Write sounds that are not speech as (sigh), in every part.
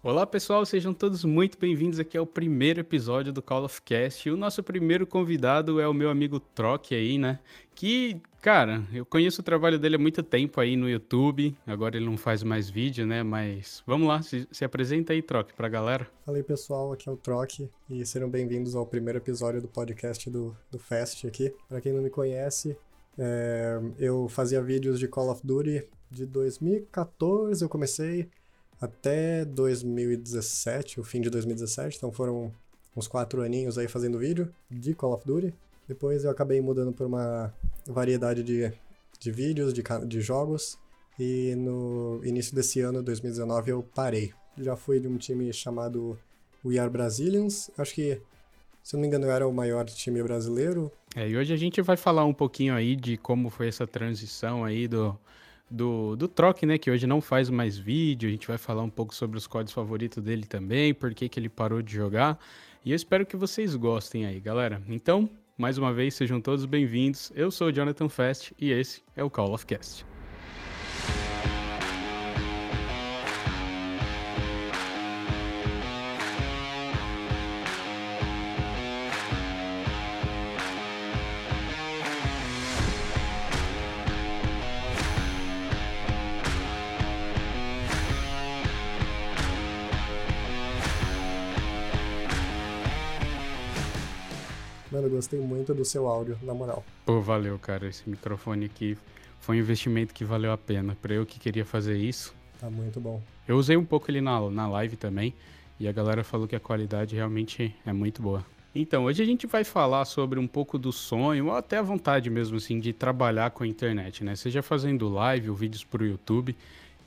Olá pessoal, sejam todos muito bem-vindos aqui ao primeiro episódio do Call of Cast. O nosso primeiro convidado é o meu amigo Troc aí, né? Que, cara, eu conheço o trabalho dele há muito tempo aí no YouTube. Agora ele não faz mais vídeo, né? Mas vamos lá, se, se apresenta aí, Troc, pra galera. Fala aí pessoal, aqui é o Troc e sejam bem-vindos ao primeiro episódio do podcast do, do Fest aqui. Pra quem não me conhece, é, eu fazia vídeos de Call of Duty de 2014, eu comecei até 2017, o fim de 2017, então foram uns quatro aninhos aí fazendo vídeo de Call of Duty. Depois eu acabei mudando por uma variedade de, de vídeos, de, de jogos, e no início desse ano, 2019, eu parei. Já fui de um time chamado We Are Brazilians, acho que, se não me engano, eu era o maior time brasileiro. É, e hoje a gente vai falar um pouquinho aí de como foi essa transição aí do do, do Troc, né? Que hoje não faz mais vídeo. A gente vai falar um pouco sobre os códigos favoritos dele também, por que, que ele parou de jogar. E eu espero que vocês gostem aí, galera. Então, mais uma vez, sejam todos bem-vindos. Eu sou o Jonathan Fest e esse é o Call of Cast. Eu gostei muito do seu áudio, na moral. Pô, valeu, cara. Esse microfone aqui foi um investimento que valeu a pena. Pra eu que queria fazer isso. Tá muito bom. Eu usei um pouco ele na, na live também. E a galera falou que a qualidade realmente é muito boa. Então, hoje a gente vai falar sobre um pouco do sonho, ou até a vontade mesmo, assim, de trabalhar com a internet, né? Seja fazendo live ou vídeos pro YouTube.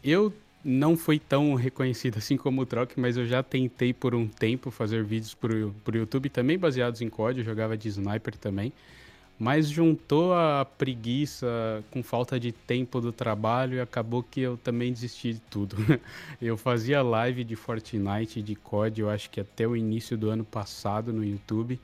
Eu não foi tão reconhecido assim como o Troc, mas eu já tentei por um tempo fazer vídeos pro, pro YouTube, também baseados em código, eu jogava de sniper também. Mas juntou a preguiça com falta de tempo do trabalho e acabou que eu também desisti de tudo. (laughs) eu fazia live de Fortnite, de COD, eu acho que até o início do ano passado no YouTube.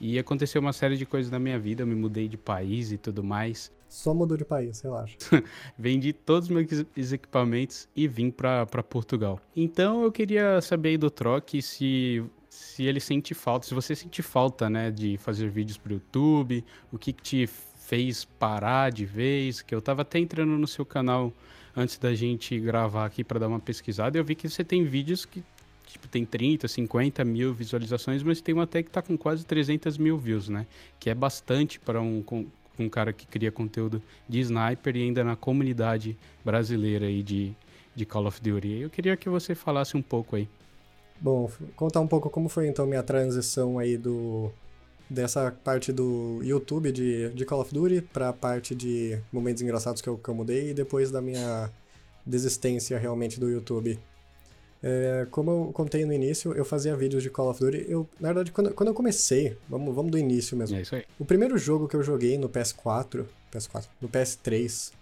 E aconteceu uma série de coisas na minha vida, eu me mudei de país e tudo mais. Só mudou de país, relaxa. (laughs) Vendi todos os meus equipamentos e vim para Portugal. Então eu queria saber aí do Troc se, se ele sente falta, se você sente falta, né, de fazer vídeos pro YouTube, o que, que te fez parar de vez, que eu tava até entrando no seu canal antes da gente gravar aqui para dar uma pesquisada, eu vi que você tem vídeos que tipo, tem 30, 50 mil visualizações, mas tem uma até que tá com quase 300 mil views, né? Que é bastante para um, um cara que cria conteúdo de sniper e ainda na comunidade brasileira aí de, de Call of Duty. Eu queria que você falasse um pouco aí. Bom, contar um pouco como foi então minha transição aí do dessa parte do YouTube de, de Call of Duty para a parte de momentos engraçados que eu, que eu mudei e depois da minha desistência realmente do YouTube. É, como eu contei no início, eu fazia vídeos de Call of Duty. Eu, na verdade, quando, quando eu comecei, vamos, vamos do início mesmo. É isso aí. O primeiro jogo que eu joguei no PS4, PS4, no PS3,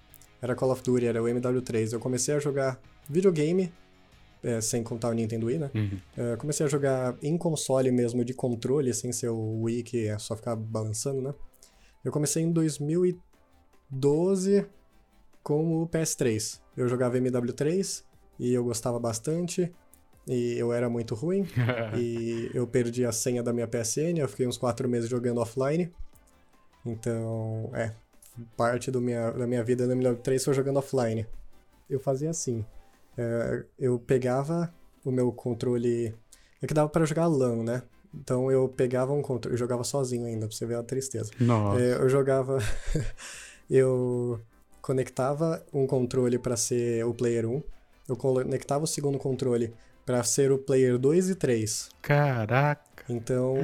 era Call of Duty, era o MW3. Eu comecei a jogar videogame, é, sem contar o Nintendo Wii, né? Uhum. É, comecei a jogar em console mesmo, de controle, sem ser o Wii, que é só ficar balançando, né? Eu comecei em 2012 com o PS3. Eu jogava MW3, e eu gostava bastante. E eu era muito ruim. (laughs) e eu perdi a senha da minha PSN. Eu fiquei uns quatro meses jogando offline. Então, é. Parte do minha, da minha vida no MW3 foi jogando offline. Eu fazia assim. É, eu pegava o meu controle. É que dava para jogar LAN, né? Então eu pegava um controle. Eu jogava sozinho ainda, pra você ver a tristeza. Nossa. É, eu jogava. (laughs) eu conectava um controle para ser o player 1 eu conectava o segundo controle para ser o player 2 e 3. Caraca! Então,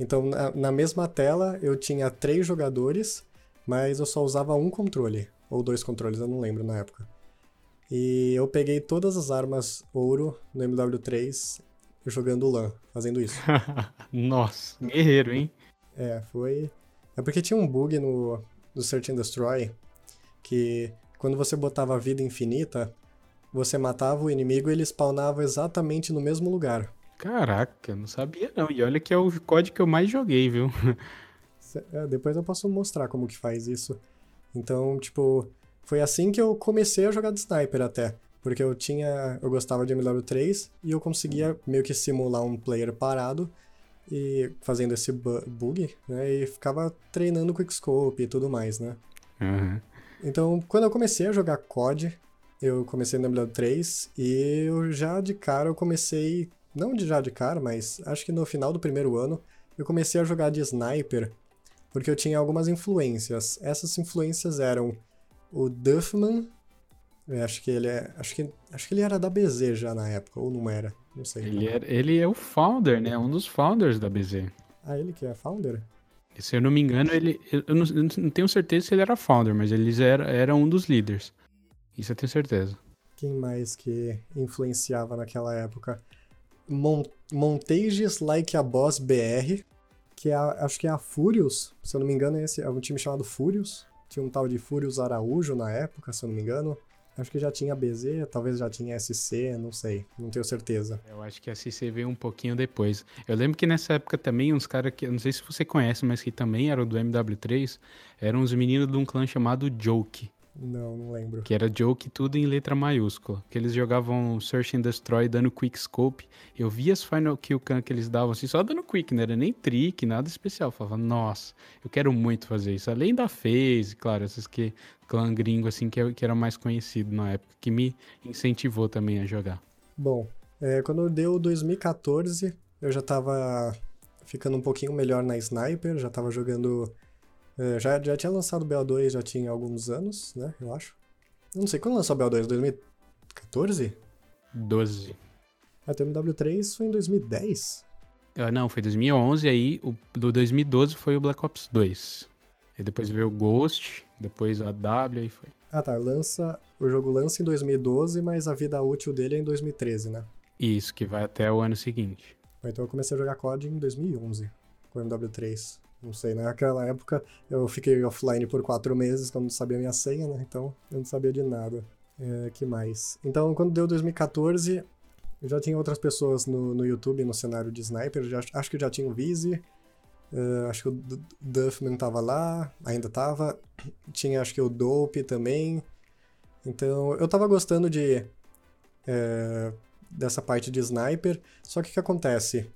então na, na, mesma tela eu tinha três jogadores, mas eu só usava um controle, ou dois controles, eu não lembro na época. E eu peguei todas as armas ouro no MW3 jogando LAN, fazendo isso. (laughs) Nossa, guerreiro, hein? É, foi. É porque tinha um bug no, no Search and Destroy que quando você botava vida infinita, você matava o inimigo e ele spawnava exatamente no mesmo lugar. Caraca, não sabia não. E olha que é o código que eu mais joguei, viu? É, depois eu posso mostrar como que faz isso. Então, tipo, foi assim que eu comecei a jogar de sniper até. Porque eu tinha. Eu gostava de MW3 e eu conseguia meio que simular um player parado e fazendo esse bu bug, né? E ficava treinando quickscope e tudo mais, né? Uhum. Então, quando eu comecei a jogar COD, eu comecei no MW3 e eu já de cara eu comecei, não de já de cara, mas acho que no final do primeiro ano, eu comecei a jogar de sniper, porque eu tinha algumas influências. Essas influências eram o Duffman, acho que ele é, acho que acho que ele era da BZ já na época, ou não era, não sei. Ele, é, ele é o founder, né? Um dos founders da BZ. Ah, ele que é founder? Se eu não me engano, ele. Eu não, eu não tenho certeza se ele era founder, mas ele era, era um dos líderes. Isso eu tenho certeza. Quem mais que influenciava naquela época? Mon Montages Like a Boss BR, que é a, acho que é a Furious, se eu não me engano, é esse é um time chamado Furious. Tinha um tal de Furious Araújo na época, se eu não me engano. Acho que já tinha BZ, talvez já tinha SC, não sei, não tenho certeza. Eu acho que a SC veio um pouquinho depois. Eu lembro que nessa época também uns caras que, não sei se você conhece, mas que também eram do MW3, eram os meninos de um clã chamado Joke. Não, não lembro. Que era joke tudo em letra maiúscula. Que eles jogavam Search and Destroy dando quick scope. Eu via as final kill cam que eles davam assim, só dando quick, não era nem trick, nada especial. Eu falava, nossa, eu quero muito fazer isso. Além da phase, claro, essas que clã gringo assim que, que era mais conhecido na época, que me incentivou também a jogar. Bom, é, quando deu 2014, eu já tava ficando um pouquinho melhor na sniper, já tava jogando é, já, já tinha lançado o BO2 já tinha alguns anos, né? Eu acho. Eu não sei, quando lançou o BO2? 2014? 12. A TMW3 foi em 2010? Ah, não, foi 2011, aí o do 2012 foi o Black Ops 2. E depois veio o Ghost, depois a W e foi. Ah tá, lança, o jogo lança em 2012, mas a vida útil dele é em 2013, né? Isso, que vai até o ano seguinte. Então eu comecei a jogar COD em 2011, com o MW3. Não sei, naquela época eu fiquei offline por quatro meses, quando não sabia minha senha, né? Então eu não sabia de nada. É, que mais? Então, quando deu 2014, eu já tinha outras pessoas no, no YouTube no cenário de sniper. Já, acho que já tinha o Vizzy. Uh, acho que o Duffman tava lá, ainda tava. Tinha acho que o Dope também. Então eu tava gostando de. É, dessa parte de sniper. Só que o que acontece?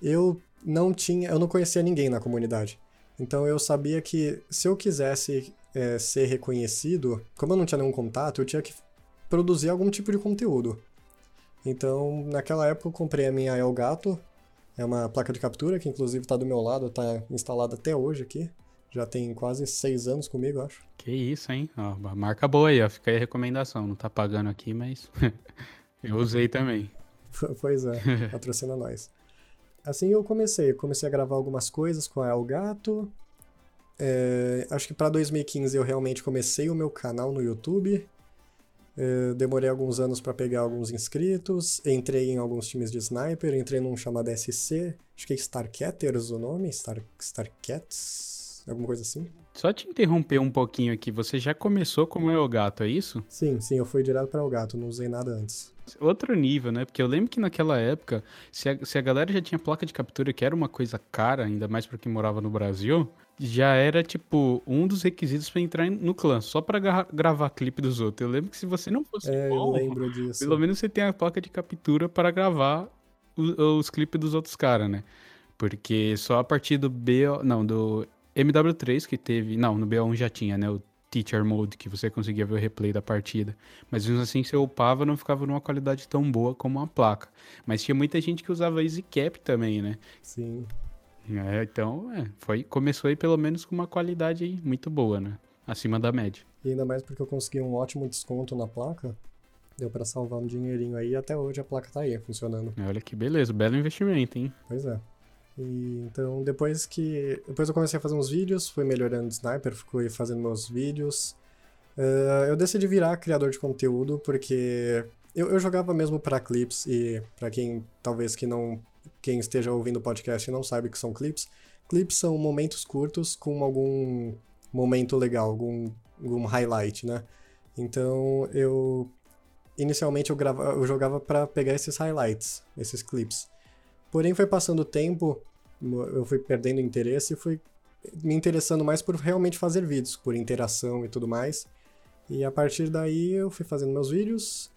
Eu não tinha, eu não conhecia ninguém na comunidade. Então eu sabia que se eu quisesse é, ser reconhecido, como eu não tinha nenhum contato, eu tinha que produzir algum tipo de conteúdo. Então, naquela época eu comprei a minha Elgato, é uma placa de captura que inclusive está do meu lado, está instalada até hoje aqui. Já tem quase seis anos comigo, acho. Que isso, hein? Ó, marca boa aí, ó. Fica aí a recomendação. Não tá pagando aqui, mas (laughs) eu usei também. (laughs) pois é, patrocina nós. Assim eu comecei. comecei a gravar algumas coisas com a El Gato. É, acho que para 2015 eu realmente comecei o meu canal no YouTube. É, demorei alguns anos para pegar alguns inscritos. Entrei em alguns times de sniper. Entrei num chamado SC. Acho que é Starcatters o nome. Star, Starcats? Alguma coisa assim. Só te interromper um pouquinho aqui. Você já começou como El Gato, é isso? Sim, sim. Eu fui direto para o Gato. Não usei nada antes outro nível, né? Porque eu lembro que naquela época, se a, se a galera já tinha placa de captura, que era uma coisa cara, ainda mais para quem morava no Brasil, já era, tipo, um dos requisitos para entrar no clã, só para gra gravar clipe dos outros. Eu lembro que se você não fosse é, bom, eu lembro disso. pelo menos você tem a placa de captura para gravar os, os clipes dos outros caras, né? Porque só a partir do BO, não, do MW3 que teve, não, no BO1 já tinha, né? O Teacher Mode, que você conseguia ver o replay da partida. Mas mesmo assim, você upava, não ficava numa qualidade tão boa como a placa. Mas tinha muita gente que usava EasyCap também, né? Sim. É, então, é, foi, começou aí pelo menos com uma qualidade muito boa, né? Acima da média. E ainda mais porque eu consegui um ótimo desconto na placa. Deu para salvar um dinheirinho aí e até hoje a placa tá aí, funcionando. Olha que beleza, belo investimento, hein? Pois é. E, então, depois que. Depois eu comecei a fazer uns vídeos, fui melhorando o sniper, fui fazendo meus vídeos. Uh, eu decidi virar criador de conteúdo porque eu, eu jogava mesmo para clips e para quem talvez que não quem esteja ouvindo o podcast e não sabe o que são clips, clips são momentos curtos com algum momento legal, algum, algum highlight, né? Então eu inicialmente eu, grava, eu jogava para pegar esses highlights, esses clips. Porém, foi passando o tempo, eu fui perdendo interesse e fui me interessando mais por realmente fazer vídeos, por interação e tudo mais. E a partir daí eu fui fazendo meus vídeos.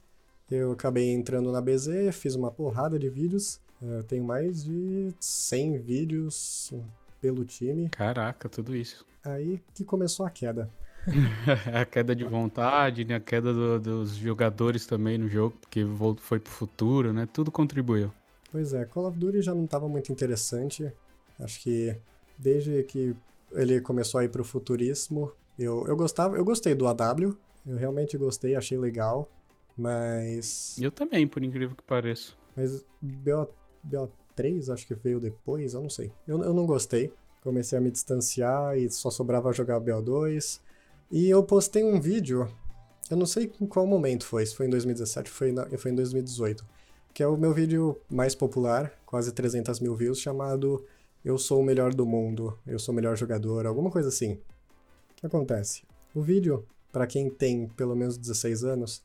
eu acabei entrando na BZ, fiz uma porrada de vídeos. Eu tenho mais de 100 vídeos pelo time. Caraca, tudo isso. Aí que começou a queda. (laughs) a queda de vontade, né? a queda do, dos jogadores também no jogo, porque foi pro futuro, né? Tudo contribuiu. Pois é, Call of Duty já não estava muito interessante. Acho que desde que ele começou a ir pro futurismo, eu, eu gostava, eu gostei do AW, eu realmente gostei, achei legal, mas... Eu também, por incrível que pareça. Mas BO, BO3 acho que veio depois, eu não sei. Eu, eu não gostei, comecei a me distanciar e só sobrava jogar BO2. E eu postei um vídeo, eu não sei em qual momento foi, se foi em 2017 foi, na, foi em 2018, que é o meu vídeo mais popular, quase 300 mil views, chamado Eu Sou o Melhor do Mundo, Eu Sou o Melhor Jogador, alguma coisa assim. O que acontece? O vídeo, para quem tem pelo menos 16 anos,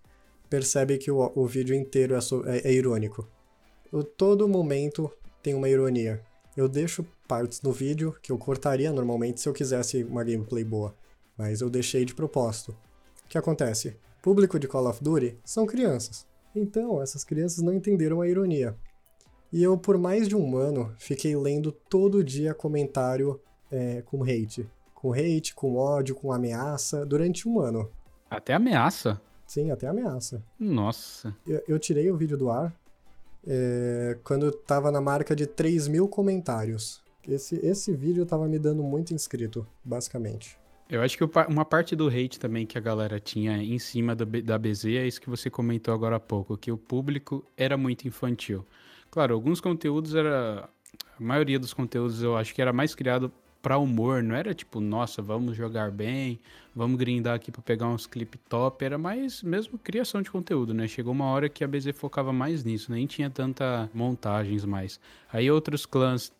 percebe que o, o vídeo inteiro é, so, é, é irônico. O, todo momento tem uma ironia. Eu deixo partes no vídeo que eu cortaria normalmente se eu quisesse uma gameplay boa mas eu deixei de propósito. O que acontece? Público de Call of Duty são crianças. Então, essas crianças não entenderam a ironia. E eu, por mais de um ano, fiquei lendo todo dia comentário é, com hate. Com hate, com ódio, com ameaça, durante um ano. Até ameaça? Sim, até ameaça. Nossa. Eu, eu tirei o vídeo do ar é, quando tava na marca de 3 mil comentários. Esse, esse vídeo tava me dando muito inscrito, basicamente. Eu acho que uma parte do hate também que a galera tinha em cima da, da BZ é isso que você comentou agora há pouco, que o público era muito infantil. Claro, alguns conteúdos era. A maioria dos conteúdos eu acho que era mais criado para humor, não era tipo, nossa, vamos jogar bem, vamos grindar aqui para pegar uns clip top, era mais mesmo criação de conteúdo, né? Chegou uma hora que a BZ focava mais nisso, nem tinha tanta montagens mais. Aí outros clãs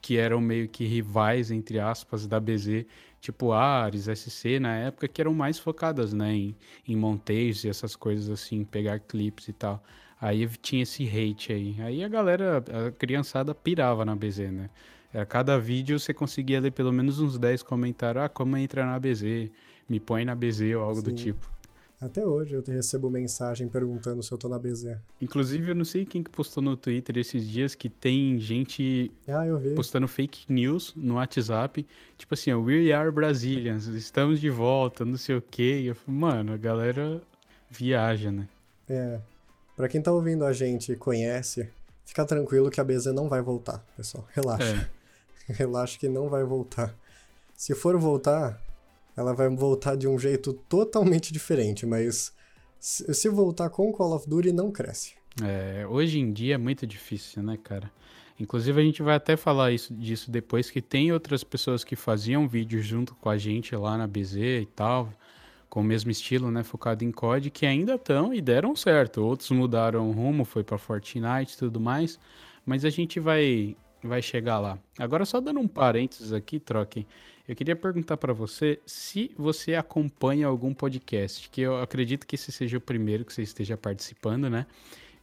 que eram meio que rivais, entre aspas, da BZ, tipo Ares, SC, na época, que eram mais focadas, né, em, em monteiros e essas coisas assim, pegar clipes e tal. Aí tinha esse hate aí. Aí a galera, a criançada pirava na BZ, né? A cada vídeo você conseguia ler pelo menos uns 10 comentários, ah, como entra na BZ, me põe na BZ ou algo Sim. do tipo. Até hoje eu recebo mensagem perguntando se eu tô na BZ. Inclusive, eu não sei quem que postou no Twitter esses dias que tem gente ah, postando fake news no WhatsApp. Tipo assim, We Are Brazilians, estamos de volta, não sei o quê. E eu falo, mano, a galera viaja, né? É. Pra quem tá ouvindo a gente e conhece, fica tranquilo que a BZ não vai voltar, pessoal. Relaxa. É. (laughs) Relaxa que não vai voltar. Se for voltar, ela vai voltar de um jeito totalmente diferente, mas se voltar com Call of Duty, não cresce. É, hoje em dia é muito difícil, né, cara? Inclusive a gente vai até falar isso, disso depois, que tem outras pessoas que faziam vídeos junto com a gente lá na BZ e tal, com o mesmo estilo, né, focado em COD, que ainda estão e deram certo. Outros mudaram o rumo, foi para Fortnite e tudo mais, mas a gente vai vai chegar lá. Agora só dando um parênteses aqui, troquem. Eu queria perguntar para você se você acompanha algum podcast, que eu acredito que esse seja o primeiro que você esteja participando, né?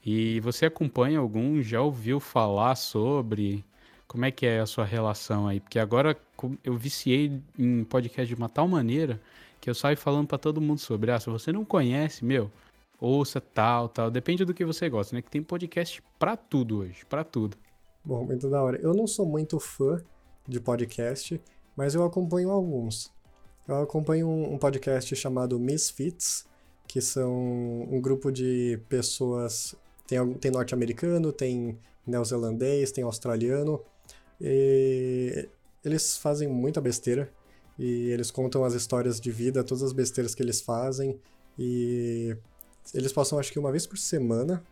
E você acompanha algum? Já ouviu falar sobre? Como é que é a sua relação aí? Porque agora eu viciei em podcast de uma tal maneira que eu saio falando para todo mundo sobre. Ah, se você não conhece, meu, ouça tal, tal. Depende do que você gosta, né? Que tem podcast para tudo hoje, para tudo. Bom, muito da hora. Eu não sou muito fã de podcast mas eu acompanho alguns. Eu acompanho um, podcast chamado Misfits, que são um grupo de pessoas. Tem, tem norte-americano, tem neozelandês, tem australiano. E eles fazem muita besteira. E eles contam as histórias de vida, todas as besteiras que eles fazem. E eles passam acho que uma vez por semana.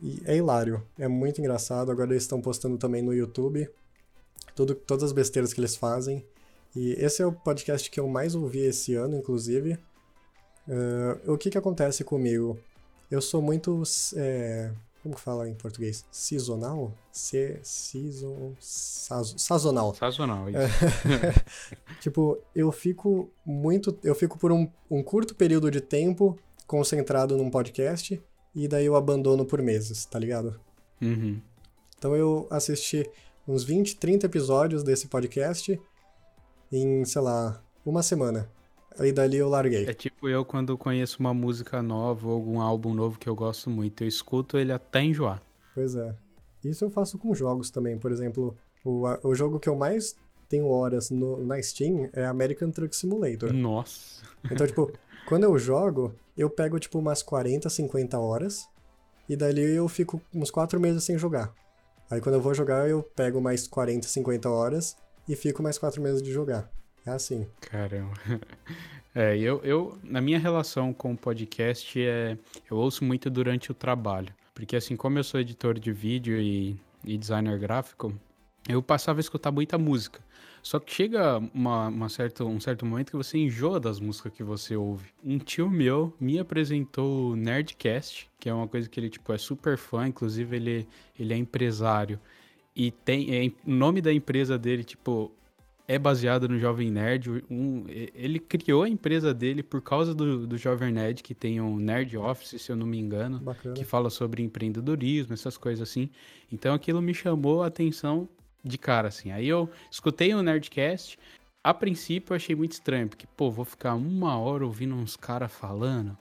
E é hilário, é muito engraçado. Agora eles estão postando também no YouTube tudo, todas as besteiras que eles fazem. E esse é o podcast que eu mais ouvi esse ano, inclusive. Uh, o que que acontece comigo? Eu sou muito. É, como que fala em português? Seasonal? Se, season, saz, sazonal. Sazonal, isso. (laughs) tipo, eu fico muito. Eu fico por um, um curto período de tempo concentrado num podcast e daí eu abandono por meses, tá ligado? Uhum. Então eu assisti uns 20, 30 episódios desse podcast em, sei lá, uma semana. Aí dali eu larguei. É tipo eu quando conheço uma música nova ou algum álbum novo que eu gosto muito, eu escuto ele até enjoar. Pois é. Isso eu faço com jogos também. Por exemplo, o, o jogo que eu mais tenho horas no, na Steam é American Truck Simulator. Nossa. Então, tipo, quando eu jogo, eu pego, tipo, umas 40, 50 horas. E dali eu fico uns 4 meses sem jogar. Aí quando eu vou jogar, eu pego mais 40, 50 horas e fico mais 4 meses de jogar. É assim. Caramba. (laughs) É, eu, eu, na minha relação com o podcast, é, eu ouço muito durante o trabalho. Porque assim, como eu sou editor de vídeo e, e designer gráfico, eu passava a escutar muita música. Só que chega uma, uma certo, um certo momento que você enjoa das músicas que você ouve. Um tio meu me apresentou o Nerdcast, que é uma coisa que ele tipo, é super fã, inclusive ele, ele é empresário. E tem é, o nome da empresa dele, tipo, é baseado no Jovem Nerd. Um, ele criou a empresa dele por causa do, do Jovem Nerd, que tem um Nerd Office, se eu não me engano, Bacana. que fala sobre empreendedorismo, essas coisas assim. Então aquilo me chamou a atenção de cara, assim. Aí eu escutei o Nerdcast. A princípio eu achei muito estranho, porque, pô, vou ficar uma hora ouvindo uns caras falando?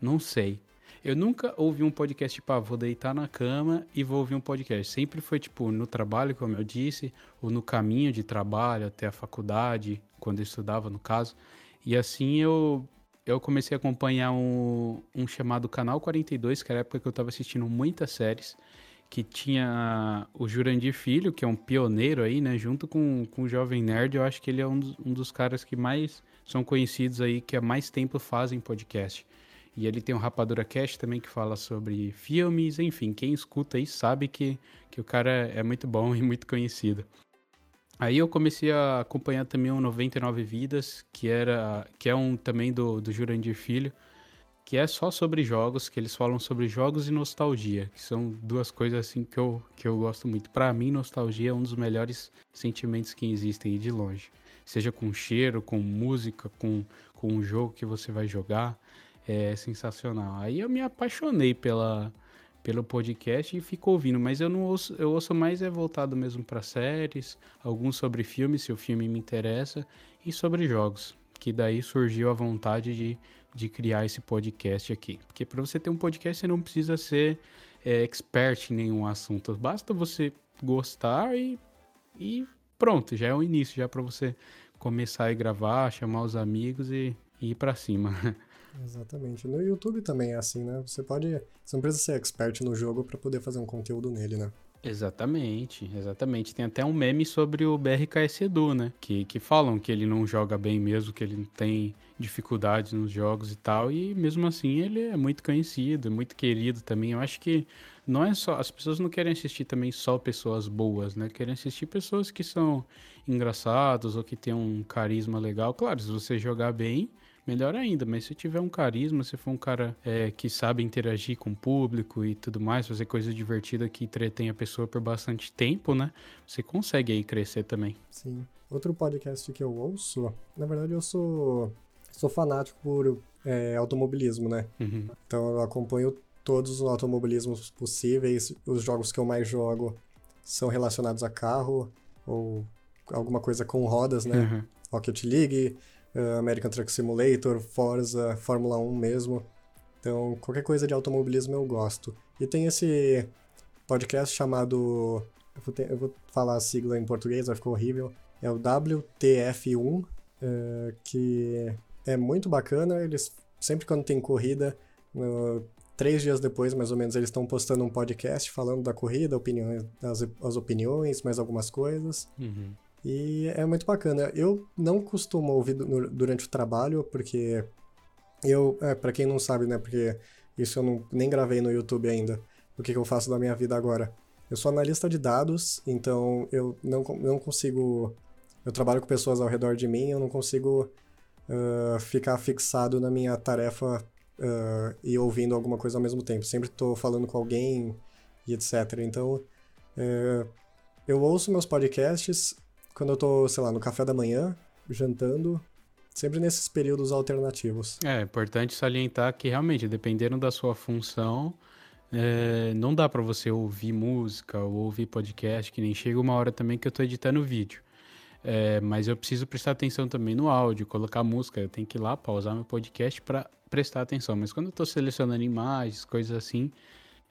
Não sei. Eu nunca ouvi um podcast tipo, ah, vou deitar na cama e vou ouvir um podcast. Sempre foi, tipo, no trabalho, como eu disse, ou no caminho de trabalho até a faculdade, quando eu estudava, no caso. E assim eu, eu comecei a acompanhar um, um chamado Canal 42, que era a época que eu estava assistindo muitas séries que tinha o Jurandir Filho, que é um pioneiro aí, né? Junto com, com o Jovem Nerd, eu acho que ele é um dos, um dos caras que mais são conhecidos aí, que há mais tempo fazem podcast. E ele tem o Rapadura Cast também, que fala sobre filmes, enfim, quem escuta aí sabe que, que o cara é muito bom (laughs) e muito conhecido. Aí eu comecei a acompanhar também o 99 Vidas, que era que é um também do, do Jurandir Filho, que é só sobre jogos, que eles falam sobre jogos e nostalgia, que são duas coisas assim que eu, que eu gosto muito. Para mim, nostalgia é um dos melhores sentimentos que existem de longe. Seja com cheiro, com música, com, com um jogo que você vai jogar, é sensacional. Aí eu me apaixonei pela, pelo podcast e fico ouvindo, mas eu não ouço, eu ouço mais é voltado mesmo para séries, alguns sobre filmes, se o filme me interessa, e sobre jogos, que daí surgiu a vontade de de criar esse podcast aqui. Porque para você ter um podcast, você não precisa ser é, expert em nenhum assunto. Basta você gostar e, e pronto, já é o início, já para você começar a gravar, chamar os amigos e, e ir para cima. (laughs) Exatamente. No YouTube também é assim, né? Você pode. Você não precisa ser expert no jogo para poder fazer um conteúdo nele, né? Exatamente, exatamente. Tem até um meme sobre o BRKS Edu, né? Que, que falam que ele não joga bem mesmo, que ele tem dificuldades nos jogos e tal. E mesmo assim ele é muito conhecido, muito querido também. Eu acho que não é só. As pessoas não querem assistir também só pessoas boas, né? Querem assistir pessoas que são engraçadas ou que têm um carisma legal. Claro, se você jogar bem melhor ainda. Mas se tiver um carisma, se for um cara é, que sabe interagir com o público e tudo mais, fazer coisa divertida que entretém a pessoa por bastante tempo, né? Você consegue aí crescer também. Sim. Outro podcast que eu ouço, na verdade eu sou, sou fanático por é, automobilismo, né? Uhum. Então eu acompanho todos os automobilismos possíveis. Os jogos que eu mais jogo são relacionados a carro ou alguma coisa com rodas, né? Uhum. Rocket League, uh, American Truck Simulator, Forza, Fórmula 1 mesmo. Então, qualquer coisa de automobilismo eu gosto. E tem esse podcast chamado. Eu vou, ter, eu vou falar a sigla em português, vai ficar horrível. É o WTF1, uh, eh, que é muito bacana. Eles, sempre quando tem corrida, três dias depois, mais ou menos, eles estão postando um podcast falando da corrida, opiniões, as, as opiniões, mais algumas coisas. Uhum. E é muito bacana. Eu não costumo ouvir durante o trabalho, porque eu, é, para quem não sabe, né, porque isso eu não, nem gravei no YouTube ainda, o que, que eu faço da minha vida agora. Eu sou analista de dados, então eu não, não consigo. Eu trabalho com pessoas ao redor de mim, eu não consigo uh, ficar fixado na minha tarefa uh, e ouvindo alguma coisa ao mesmo tempo. Sempre estou falando com alguém e etc. Então, uh, eu ouço meus podcasts quando eu tô, sei lá, no café da manhã, jantando, sempre nesses períodos alternativos. É, é importante salientar que realmente, dependendo da sua função, é, não dá para você ouvir música ou ouvir podcast, que nem chega uma hora também que eu tô editando vídeo. É, mas eu preciso prestar atenção também no áudio, colocar música. Eu tenho que ir lá pausar meu podcast para prestar atenção. Mas quando eu estou selecionando imagens, coisas assim,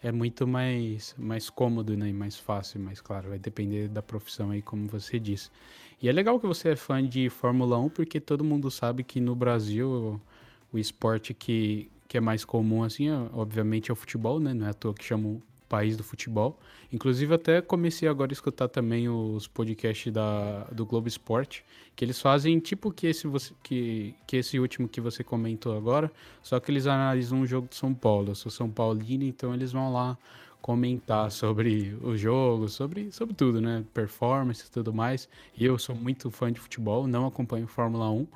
é muito mais, mais cômodo né? mais fácil, mas claro, vai depender da profissão aí, como você disse. E é legal que você é fã de Fórmula 1, porque todo mundo sabe que no Brasil o, o esporte que, que é mais comum, assim, é, obviamente é o futebol, né? Não é à toa que chamam país do futebol. Inclusive, até comecei agora a escutar também os podcasts da, do Globo Esporte, que eles fazem tipo que esse, você, que, que esse último que você comentou agora, só que eles analisam o jogo de São Paulo. Eu sou São Paulino, então eles vão lá comentar sobre o jogo, sobre, sobre tudo, né? Performance e tudo mais. Eu sou muito fã de futebol, não acompanho Fórmula 1,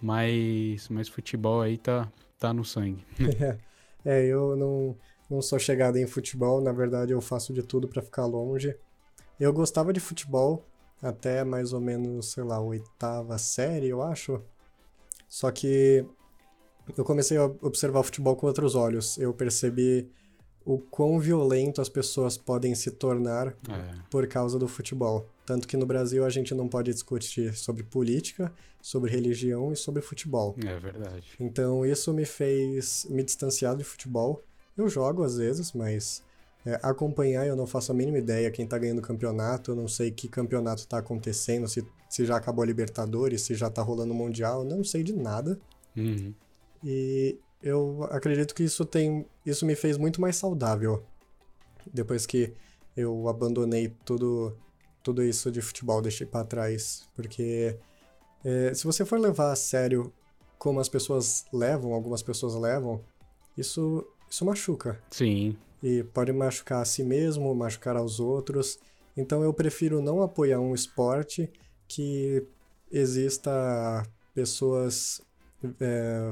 mas, mas futebol aí tá, tá no sangue. (laughs) é, eu não não sou chegado em futebol, na verdade eu faço de tudo para ficar longe. Eu gostava de futebol até mais ou menos, sei lá, oitava série, eu acho. Só que eu comecei a observar o futebol com outros olhos. Eu percebi o quão violento as pessoas podem se tornar é. por causa do futebol. Tanto que no Brasil a gente não pode discutir sobre política, sobre religião e sobre futebol. É verdade. Então isso me fez me distanciar de futebol eu jogo às vezes, mas é, acompanhar eu não faço a mínima ideia quem tá ganhando o campeonato, eu não sei que campeonato tá acontecendo, se, se já acabou a Libertadores, se já tá rolando o Mundial, não sei de nada. Uhum. E eu acredito que isso tem. Isso me fez muito mais saudável. Depois que eu abandonei tudo, tudo isso de futebol, deixei para trás. Porque é, se você for levar a sério como as pessoas levam, algumas pessoas levam, isso isso machuca. Sim. E pode machucar a si mesmo, machucar aos outros. Então eu prefiro não apoiar um esporte que exista pessoas é,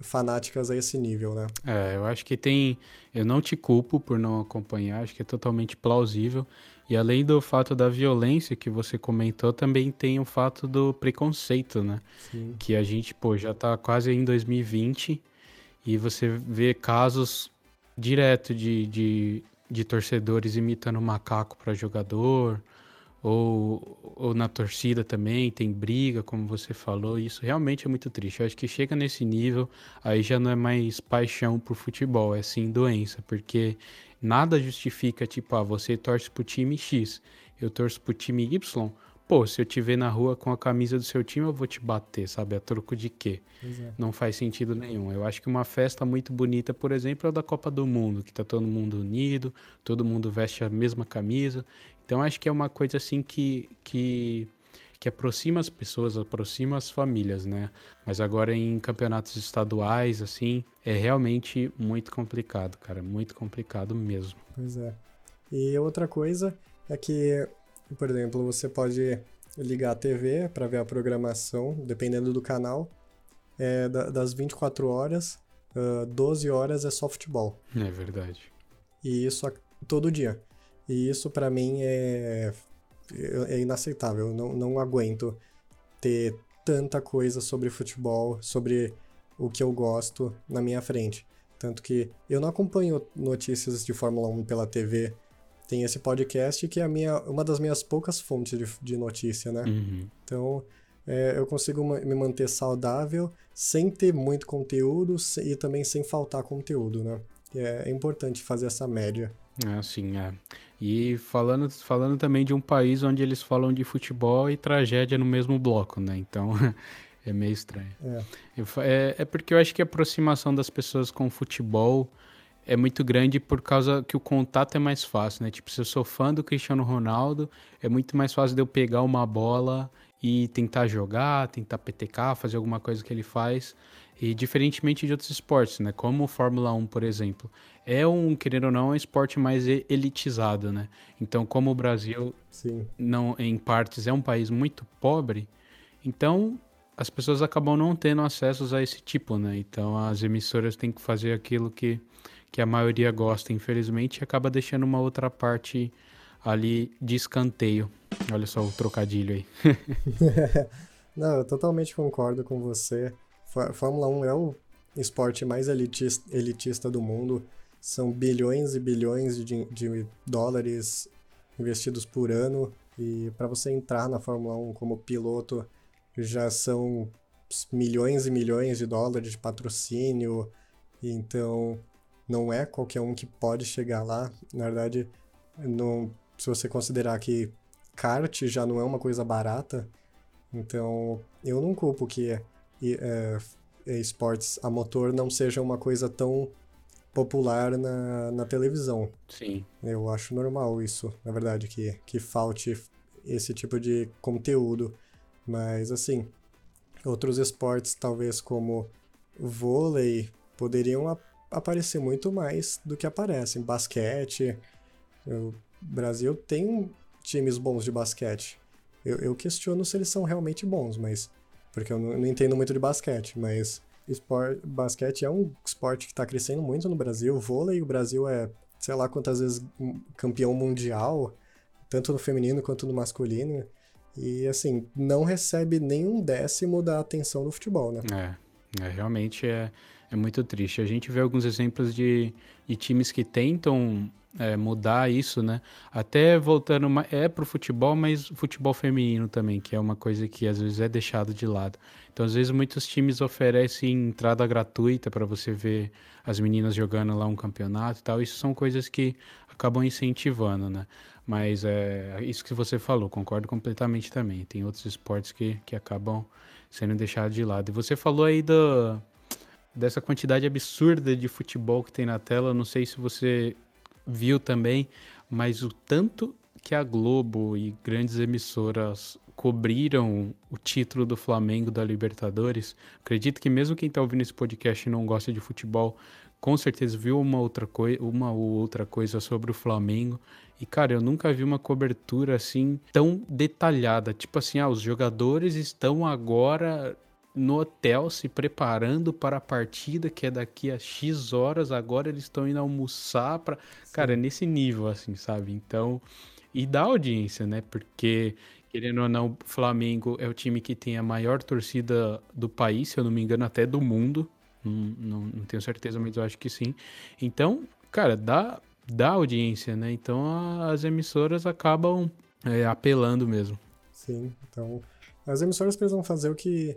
fanáticas a esse nível, né? É, eu acho que tem. Eu não te culpo por não acompanhar, acho que é totalmente plausível. E além do fato da violência que você comentou, também tem o fato do preconceito, né? Sim. Que a gente, pô, já tá quase em 2020 e você vê casos direto de, de, de torcedores imitando macaco para jogador, ou, ou na torcida também, tem briga, como você falou. Isso realmente é muito triste. Eu acho que chega nesse nível, aí já não é mais paixão por futebol, é sim doença, porque nada justifica, tipo, ah, você torce pro time X, eu torço pro time Y Pô, se eu te ver na rua com a camisa do seu time, eu vou te bater, sabe? A troco de quê? É. Não faz sentido nenhum. Eu acho que uma festa muito bonita, por exemplo, é a da Copa do Mundo, que tá todo mundo unido, todo mundo veste a mesma camisa. Então acho que é uma coisa assim que, que, que aproxima as pessoas, aproxima as famílias, né? Mas agora em campeonatos estaduais, assim, é realmente muito complicado, cara. Muito complicado mesmo. Pois é. E outra coisa é que por exemplo, você pode ligar a TV para ver a programação, dependendo do canal. É, das 24 horas, uh, 12 horas é só futebol. É verdade. E isso todo dia. E isso para mim é, é inaceitável. Eu não, não aguento ter tanta coisa sobre futebol, sobre o que eu gosto na minha frente. Tanto que eu não acompanho notícias de Fórmula 1 pela TV tem esse podcast que é a minha, uma das minhas poucas fontes de, de notícia, né? Uhum. Então, é, eu consigo me manter saudável sem ter muito conteúdo e também sem faltar conteúdo, né? É, é importante fazer essa média. É, sim, é. E falando, falando também de um país onde eles falam de futebol e tragédia no mesmo bloco, né? Então, (laughs) é meio estranho. É. é. É porque eu acho que a aproximação das pessoas com o futebol é muito grande por causa que o contato é mais fácil, né? Tipo, se eu sou fã do Cristiano Ronaldo, é muito mais fácil de eu pegar uma bola e tentar jogar, tentar PTK, fazer alguma coisa que ele faz. E diferentemente de outros esportes, né? Como o Fórmula 1, por exemplo. É um, querendo ou não, é um esporte mais elitizado, né? Então, como o Brasil, Sim. não em partes, é um país muito pobre, então as pessoas acabam não tendo acesso a esse tipo, né? Então, as emissoras têm que fazer aquilo que que a maioria gosta, infelizmente, e acaba deixando uma outra parte ali de escanteio. Olha só o trocadilho aí. (laughs) Não, eu totalmente concordo com você. Fórmula 1 é o esporte mais elitista, elitista do mundo. São bilhões e bilhões de, de dólares investidos por ano E para você entrar na Fórmula 1 como piloto, já são milhões e milhões de dólares de patrocínio. Então, não é qualquer um que pode chegar lá. Na verdade, não, se você considerar que kart já não é uma coisa barata, então eu não culpo que é, esportes a motor não seja uma coisa tão popular na, na televisão. Sim. Eu acho normal isso, na verdade, que, que falte esse tipo de conteúdo. Mas, assim, outros esportes, talvez como vôlei, poderiam aparecer muito mais do que aparecem. Basquete. O Brasil tem times bons de basquete. Eu, eu questiono se eles são realmente bons, mas. Porque eu não, não entendo muito de basquete, mas esporte, basquete é um esporte que está crescendo muito no Brasil. Vôlei, o Brasil é, sei lá quantas vezes campeão mundial, tanto no feminino quanto no masculino. E, assim, não recebe nenhum décimo da atenção do futebol, né? É, é realmente é, é muito triste. A gente vê alguns exemplos de, de times que tentam é, mudar isso, né? Até voltando, é pro futebol, mas futebol feminino também, que é uma coisa que às vezes é deixado de lado. Então, às vezes, muitos times oferecem entrada gratuita para você ver as meninas jogando lá um campeonato e tal. Isso são coisas que acabam incentivando, né? Mas é isso que você falou, concordo completamente também. Tem outros esportes que, que acabam sendo deixados de lado. E você falou aí do, dessa quantidade absurda de futebol que tem na tela. Não sei se você viu também, mas o tanto que a Globo e grandes emissoras cobriram o título do Flamengo da Libertadores. Acredito que mesmo quem está ouvindo esse podcast e não gosta de futebol, com certeza viu uma outra coisa, uma ou outra coisa sobre o Flamengo. E cara, eu nunca vi uma cobertura assim tão detalhada, tipo assim, ah, os jogadores estão agora no hotel se preparando para a partida que é daqui a X horas, agora eles estão indo almoçar para, cara, é nesse nível assim, sabe? Então, e dá audiência, né? Porque querendo ou não, o Flamengo é o time que tem a maior torcida do país, se eu não me engano, até do mundo. Não, não, não tenho certeza, mas eu acho que sim. Então, cara, dá, dá audiência, né? Então as emissoras acabam é, apelando mesmo. Sim, então as emissoras precisam fazer o que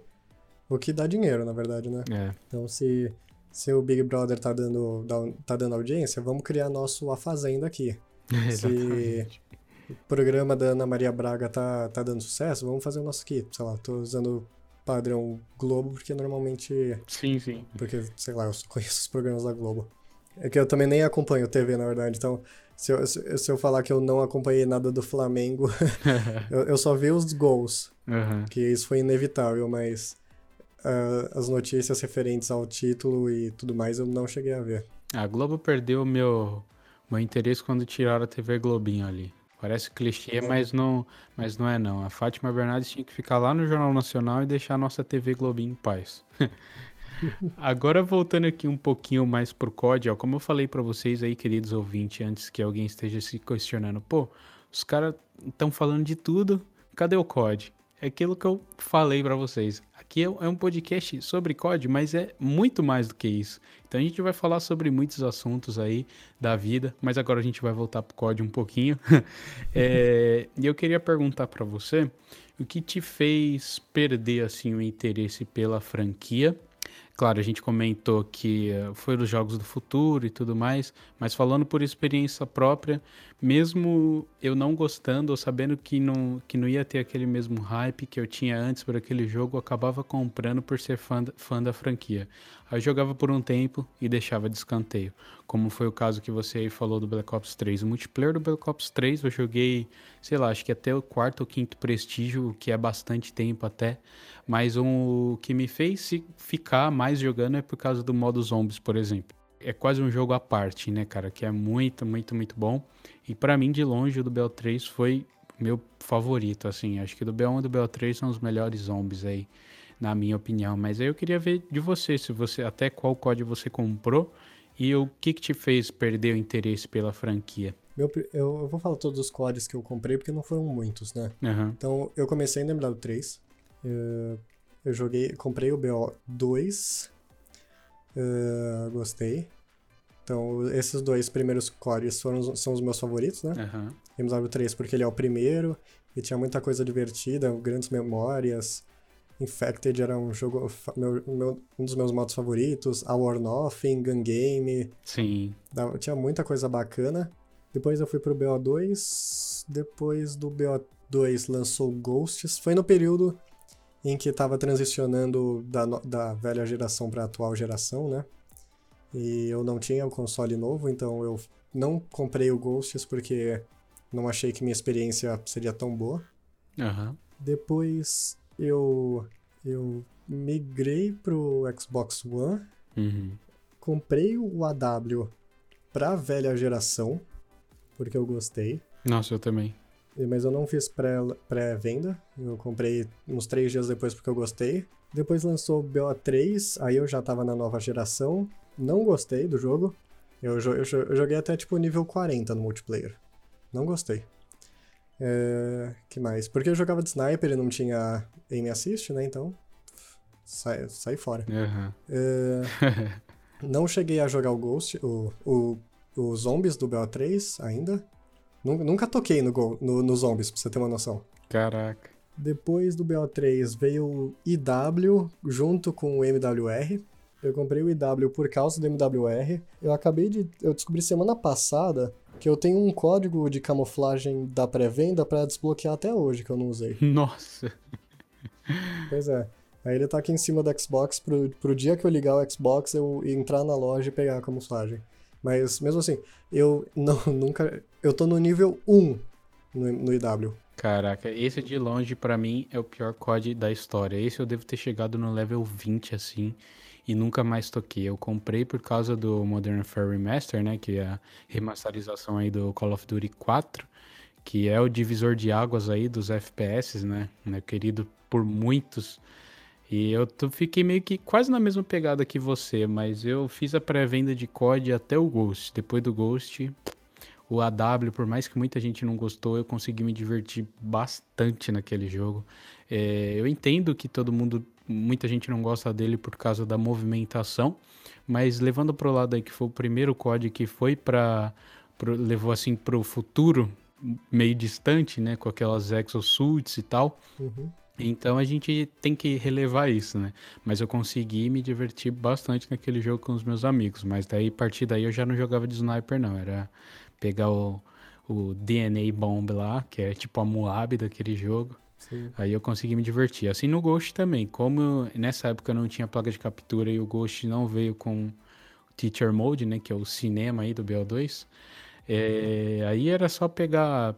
o que dá dinheiro, na verdade, né? É. Então se se o Big Brother tá dando, tá dando audiência, vamos criar nosso A Fazenda aqui. (laughs) se o programa da Ana Maria Braga tá, tá dando sucesso, vamos fazer o nosso aqui. Sei lá, tô usando padrão Globo porque normalmente. Sim, sim. Porque, sei lá, eu conheço os programas da Globo. É que eu também nem acompanho TV, na verdade. Então, se eu, se eu falar que eu não acompanhei nada do Flamengo, (laughs) eu, eu, só vi os gols. Uhum. Que isso foi inevitável, mas uh, as notícias referentes ao título e tudo mais eu não cheguei a ver. A Globo perdeu meu, meu interesse quando tiraram a TV Globinho ali. Parece clichê, mas não, mas não é não. A Fátima Bernardes tinha que ficar lá no Jornal Nacional e deixar a nossa TV Globinho em paz. (laughs) Agora voltando aqui um pouquinho mais pro COD, ó, como eu falei para vocês aí, queridos ouvintes, antes que alguém esteja se questionando, pô, os caras estão falando de tudo, cadê o COD? É aquilo que eu falei para vocês. Aqui é, é um podcast sobre COD, mas é muito mais do que isso. Então a gente vai falar sobre muitos assuntos aí da vida, mas agora a gente vai voltar pro COD um pouquinho. (laughs) é, e eu queria perguntar para você o que te fez perder assim o interesse pela franquia Claro, a gente comentou que uh, foi dos Jogos do Futuro e tudo mais, mas falando por experiência própria, mesmo eu não gostando ou sabendo que não, que não ia ter aquele mesmo hype que eu tinha antes por aquele jogo, eu acabava comprando por ser fã, fã da franquia. Aí eu jogava por um tempo e deixava de escanteio, como foi o caso que você aí falou do Black Ops 3. O multiplayer do Black Ops 3 eu joguei, sei lá, acho que até o quarto ou quinto prestígio, que é bastante tempo até, mas o que me fez ficar mais jogando é por causa do modo zombies, por exemplo. É quase um jogo à parte, né, cara? Que é muito, muito, muito bom. E para mim, de longe, o do BO3 foi meu favorito, assim. Acho que do BO1 e do BO3 são os melhores zombies aí, na minha opinião. Mas aí eu queria ver de você, se você até qual código você comprou e o que, que te fez perder o interesse pela franquia. Meu, eu, vou falar todos os códigos que eu comprei, porque não foram muitos, né? Uhum. Então, eu comecei no MW3, eu, eu joguei, comprei o BO2, uh, gostei. Então, esses dois primeiros cores foram, são os meus favoritos, né? Uhum. MW3 porque ele é o primeiro e tinha muita coisa divertida, grandes memórias. Infected era um jogo, meu, meu, um dos meus modos favoritos. A War Nothing, Gun Game. Sim. Tinha muita coisa bacana. Depois eu fui pro BO2. Depois do BO2 lançou Ghosts. Foi no período em que estava transicionando da, da velha geração para a atual geração, né? E eu não tinha o console novo, então eu não comprei o Ghosts porque não achei que minha experiência seria tão boa. Uhum. Depois eu, eu migrei pro Xbox One, uhum. comprei o AW pra velha geração, porque eu gostei. Nossa, eu também. Mas eu não fiz pré-venda, eu comprei uns três dias depois porque eu gostei. Depois lançou o BO3, aí eu já tava na nova geração, não gostei do jogo. Eu, eu, eu joguei até tipo nível 40 no multiplayer. Não gostei. É, que mais? Porque eu jogava de sniper e não tinha aim assist, né? Então, sai, sai fora. Uhum. É, (laughs) não cheguei a jogar o Ghost, o, o, o Zombies do BO3 ainda. Nunca toquei no, no, no Zombies, pra você ter uma noção. Caraca. Depois do BO3 veio o IW junto com o MWR. Eu comprei o IW por causa do MWR. Eu acabei de. Eu descobri semana passada que eu tenho um código de camuflagem da pré-venda para desbloquear até hoje, que eu não usei. (laughs) Nossa! Pois é. Aí ele tá aqui em cima do Xbox pro, pro dia que eu ligar o Xbox eu entrar na loja e pegar a camuflagem. Mas mesmo assim, eu não, (laughs) nunca. Eu tô no nível 1 no, no IW. Caraca, esse de longe para mim é o pior COD da história. Esse eu devo ter chegado no level 20 assim e nunca mais toquei. Eu comprei por causa do Modern Warfare Remaster, né, que é a remasterização aí do Call of Duty 4, que é o divisor de águas aí dos FPS, né, né querido por muitos. E eu fiquei meio que quase na mesma pegada que você, mas eu fiz a pré-venda de COD até o Ghost. Depois do Ghost, o AW, por mais que muita gente não gostou, eu consegui me divertir bastante naquele jogo. É, eu entendo que todo mundo muita gente não gosta dele por causa da movimentação, mas levando para o lado aí que foi o primeiro código que foi para levou assim para o futuro meio distante, né, com aquelas exosuits e tal. Uhum. Então a gente tem que relevar isso, né? Mas eu consegui me divertir bastante naquele jogo com os meus amigos. Mas daí, a partir daí, eu já não jogava de sniper, não. Era pegar o, o DNA Bomb lá, que é tipo a Moab daquele jogo. Sim. Aí eu consegui me divertir. Assim no Ghost também. Como nessa época não tinha placa de captura e o Ghost não veio com o Teacher Mode, né? Que é o cinema aí do BO2. É, aí era só pegar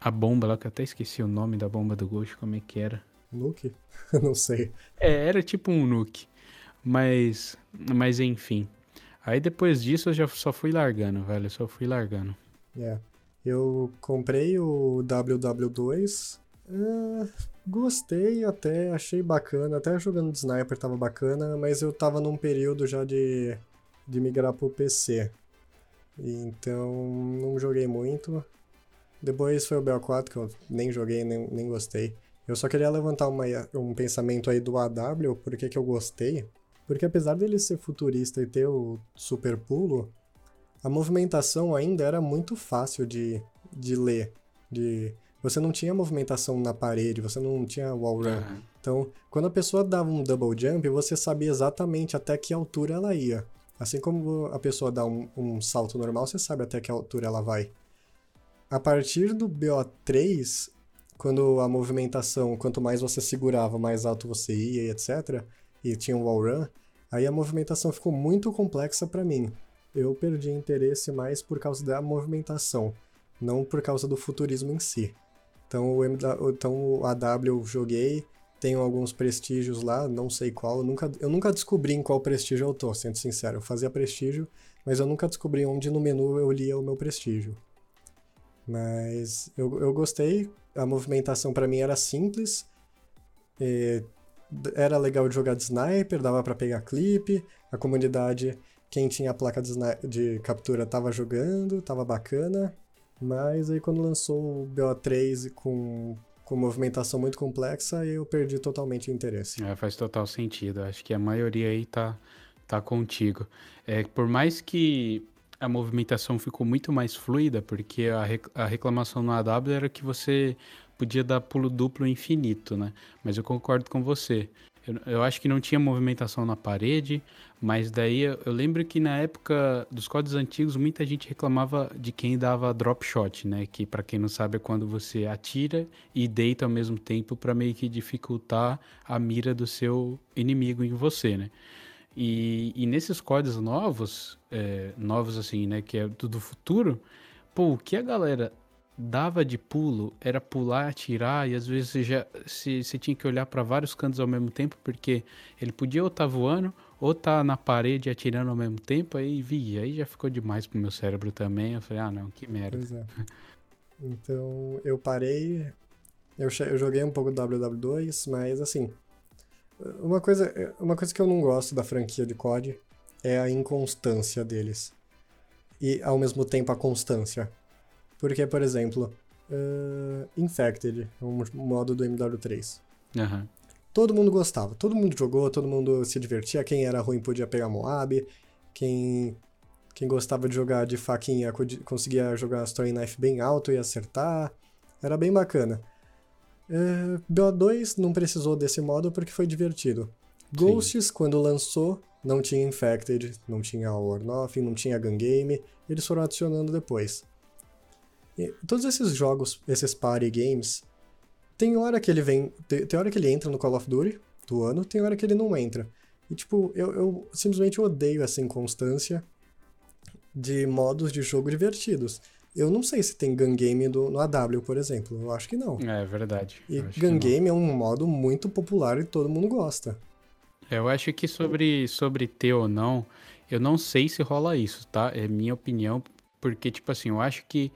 a bomba lá, que eu até esqueci o nome da bomba do Ghost, como é que era. Nuke? (laughs) não sei. É, era tipo um Nuke. Mas, mas enfim. Aí depois disso eu já só fui largando, velho. Eu só fui largando. É. Eu comprei o WW2 Uh, gostei até, achei bacana. Até jogando de sniper tava bacana, mas eu tava num período já de, de migrar pro PC. Então não joguei muito. Depois foi o BO4 que eu nem joguei, nem, nem gostei. Eu só queria levantar uma, um pensamento aí do AW, porque que eu gostei. Porque apesar dele ser futurista e ter o super pulo, a movimentação ainda era muito fácil de, de ler. De, você não tinha movimentação na parede, você não tinha wall run. Uhum. Então, quando a pessoa dava um double jump, você sabia exatamente até que altura ela ia. Assim como a pessoa dá um, um salto normal, você sabe até que altura ela vai. A partir do BO3, quando a movimentação, quanto mais você segurava, mais alto você ia, etc., e tinha um wall run, aí a movimentação ficou muito complexa para mim. Eu perdi interesse mais por causa da movimentação, não por causa do futurismo em si. Então o, MW, então o AW eu joguei, tenho alguns prestígios lá, não sei qual. Eu nunca, eu nunca descobri em qual prestígio eu tô, sendo sincero. Eu fazia prestígio, mas eu nunca descobri onde no menu eu lia o meu prestígio. Mas eu, eu gostei, a movimentação para mim era simples, era legal de jogar de sniper, dava para pegar clipe, a comunidade, quem tinha a placa de, de captura tava jogando, tava bacana. Mas aí quando lançou o BO3 com, com movimentação muito complexa, eu perdi totalmente o interesse. É, faz total sentido. Acho que a maioria aí tá, tá contigo. É, por mais que a movimentação ficou muito mais fluida, porque a, rec a reclamação no AW era que você podia dar pulo duplo infinito, né? Mas eu concordo com você. Eu, eu, acho que não tinha movimentação na parede, mas daí eu, eu, lembro que na época dos códigos antigos muita gente reclamava de quem dava drop shot, né? Que para quem não sabe é quando você atira e deita ao mesmo tempo para meio que dificultar a mira do seu inimigo em você, né? E, e nesses códigos novos, é, novos assim, né? Que é do, do futuro, pô, o que a galera dava de pulo era pular, atirar, e às vezes você, já, você, você tinha que olhar para vários cantos ao mesmo tempo, porque ele podia ou estar tá voando, ou estar tá na parede atirando ao mesmo tempo, aí via, aí já ficou demais pro meu cérebro também. Eu falei, ah não, que merda. Pois é. Então eu parei, eu, eu joguei um pouco do WW2, mas assim, uma coisa, uma coisa que eu não gosto da franquia de COD é a inconstância deles. E ao mesmo tempo a constância. Porque, por exemplo, uh, Infected, um modo do MW3. Uhum. Todo mundo gostava, todo mundo jogou, todo mundo se divertia. Quem era ruim podia pegar Moab, quem, quem gostava de jogar de faquinha conseguia jogar Story Knife bem alto e acertar. Era bem bacana. Uh, BO2 não precisou desse modo porque foi divertido. Sim. Ghosts, quando lançou, não tinha Infected, não tinha War Nothing, não tinha Gun Game, eles foram adicionando depois. E todos esses jogos, esses party games, tem hora que ele vem. Tem, tem hora que ele entra no Call of Duty do ano, tem hora que ele não entra. E tipo, eu, eu simplesmente odeio essa inconstância de modos de jogo divertidos. Eu não sei se tem gun game do, no AW, por exemplo. Eu acho que não. É verdade. E gun game é um modo muito popular e todo mundo gosta. É, eu acho que sobre, sobre ter ou não, eu não sei se rola isso, tá? É minha opinião, porque, tipo assim, eu acho que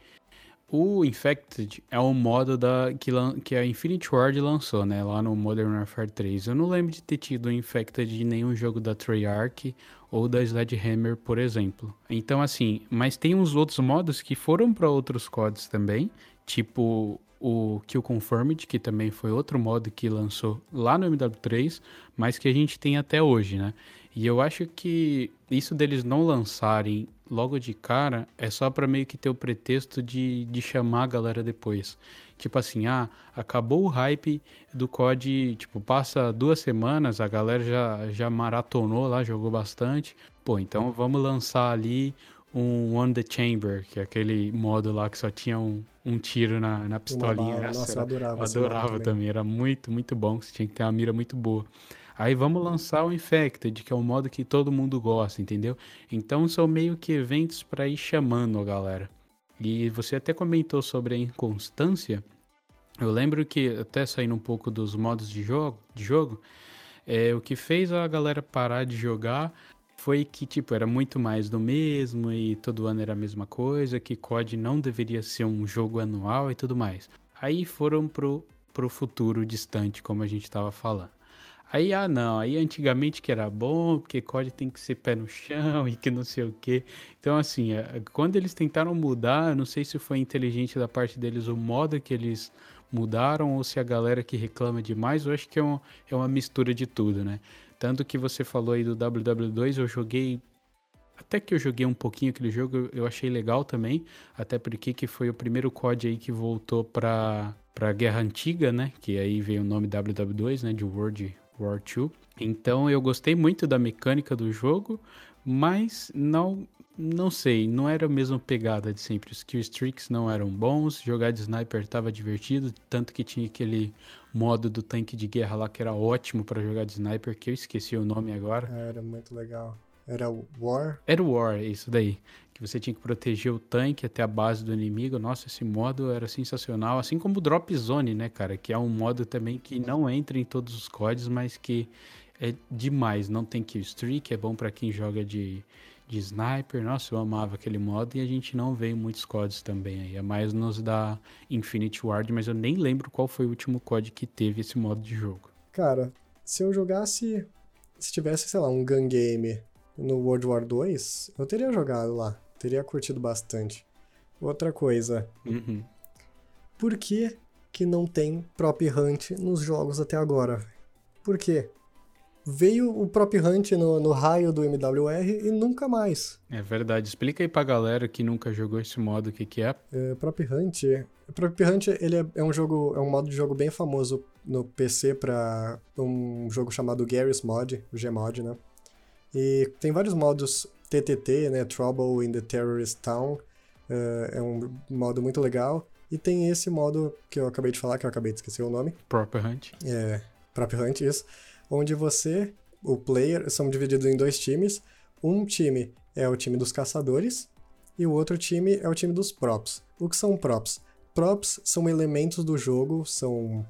o Infected é um modo da, que, que a Infinity Ward lançou, né? Lá no Modern Warfare 3. Eu não lembro de ter tido o Infected em nenhum jogo da Treyarch ou da Sledgehammer, por exemplo. Então, assim, mas tem uns outros modos que foram para outros códigos também, tipo o Kill Confirmed, que também foi outro modo que lançou lá no MW3, mas que a gente tem até hoje, né? E eu acho que isso deles não lançarem logo de cara é só para meio que ter o pretexto de, de chamar a galera depois. Tipo assim, ah, acabou o hype do COD, tipo, passa duas semanas, a galera já, já maratonou lá, jogou bastante. Pô, então vamos lançar ali um On The Chamber, que é aquele modo lá que só tinha um, um tiro na, na pistolinha. Nossa, eu adorava. Eu adorava também. também, era muito, muito bom, você tinha que ter uma mira muito boa. Aí vamos lançar o Infected, que é um modo que todo mundo gosta, entendeu? Então são meio que eventos para ir chamando a galera. E você até comentou sobre a inconstância. Eu lembro que, até saindo um pouco dos modos de jogo, de jogo é, o que fez a galera parar de jogar foi que, tipo, era muito mais do mesmo e todo ano era a mesma coisa, que COD não deveria ser um jogo anual e tudo mais. Aí foram pro, pro futuro distante, como a gente estava falando. Aí, ah, não, aí antigamente que era bom, porque COD tem que ser pé no chão (laughs) e que não sei o quê. Então, assim, é, quando eles tentaram mudar, não sei se foi inteligente da parte deles o modo que eles mudaram ou se a galera que reclama demais, eu acho que é, um, é uma mistura de tudo, né? Tanto que você falou aí do WW2, eu joguei até que eu joguei um pouquinho aquele jogo, eu achei legal também, até porque que foi o primeiro COD aí que voltou para para Guerra Antiga, né? Que aí veio o nome WW2, né? De World War II. Então eu gostei muito da mecânica do jogo, mas não não sei, não era a mesma pegada de sempre. Os kill streaks não eram bons, jogar de sniper estava divertido, tanto que tinha aquele modo do tanque de guerra lá que era ótimo para jogar de sniper, que eu esqueci o nome agora. Era muito legal. Era War? Era War, isso daí que você tinha que proteger o tanque até a base do inimigo. Nossa, esse modo era sensacional. Assim como o Drop Zone, né, cara? Que é um modo também que não entra em todos os códigos, mas que é demais. Não tem kill streak, é bom para quem joga de, de sniper. Nossa, eu amava aquele modo e a gente não vê muitos códigos também aí. É mais nos da Infinity Ward, mas eu nem lembro qual foi o último código que teve esse modo de jogo. Cara, se eu jogasse. Se tivesse, sei lá, um gun game no World War 2, eu teria jogado lá. Teria curtido bastante. Outra coisa. Uhum. Por que, que não tem Prop Hunt nos jogos até agora? Por quê? veio o Prop Hunt no, no raio do MWR e nunca mais. É verdade. Explica aí pra galera que nunca jogou esse modo o que, que é. é Prop Hunt. Prop Hunt ele é, é, um jogo, é um modo de jogo bem famoso no PC para um jogo chamado Garry's Mod, o Gmod, né? E tem vários modos TTT, né? Trouble in the Terrorist Town. Uh, é um modo muito legal. E tem esse modo que eu acabei de falar, que eu acabei de esquecer o nome. Prop Hunt. É, Prop Hunt, isso onde você, o player, são divididos em dois times. Um time é o time dos caçadores e o outro time é o time dos props. O que são props? Props são elementos do jogo, são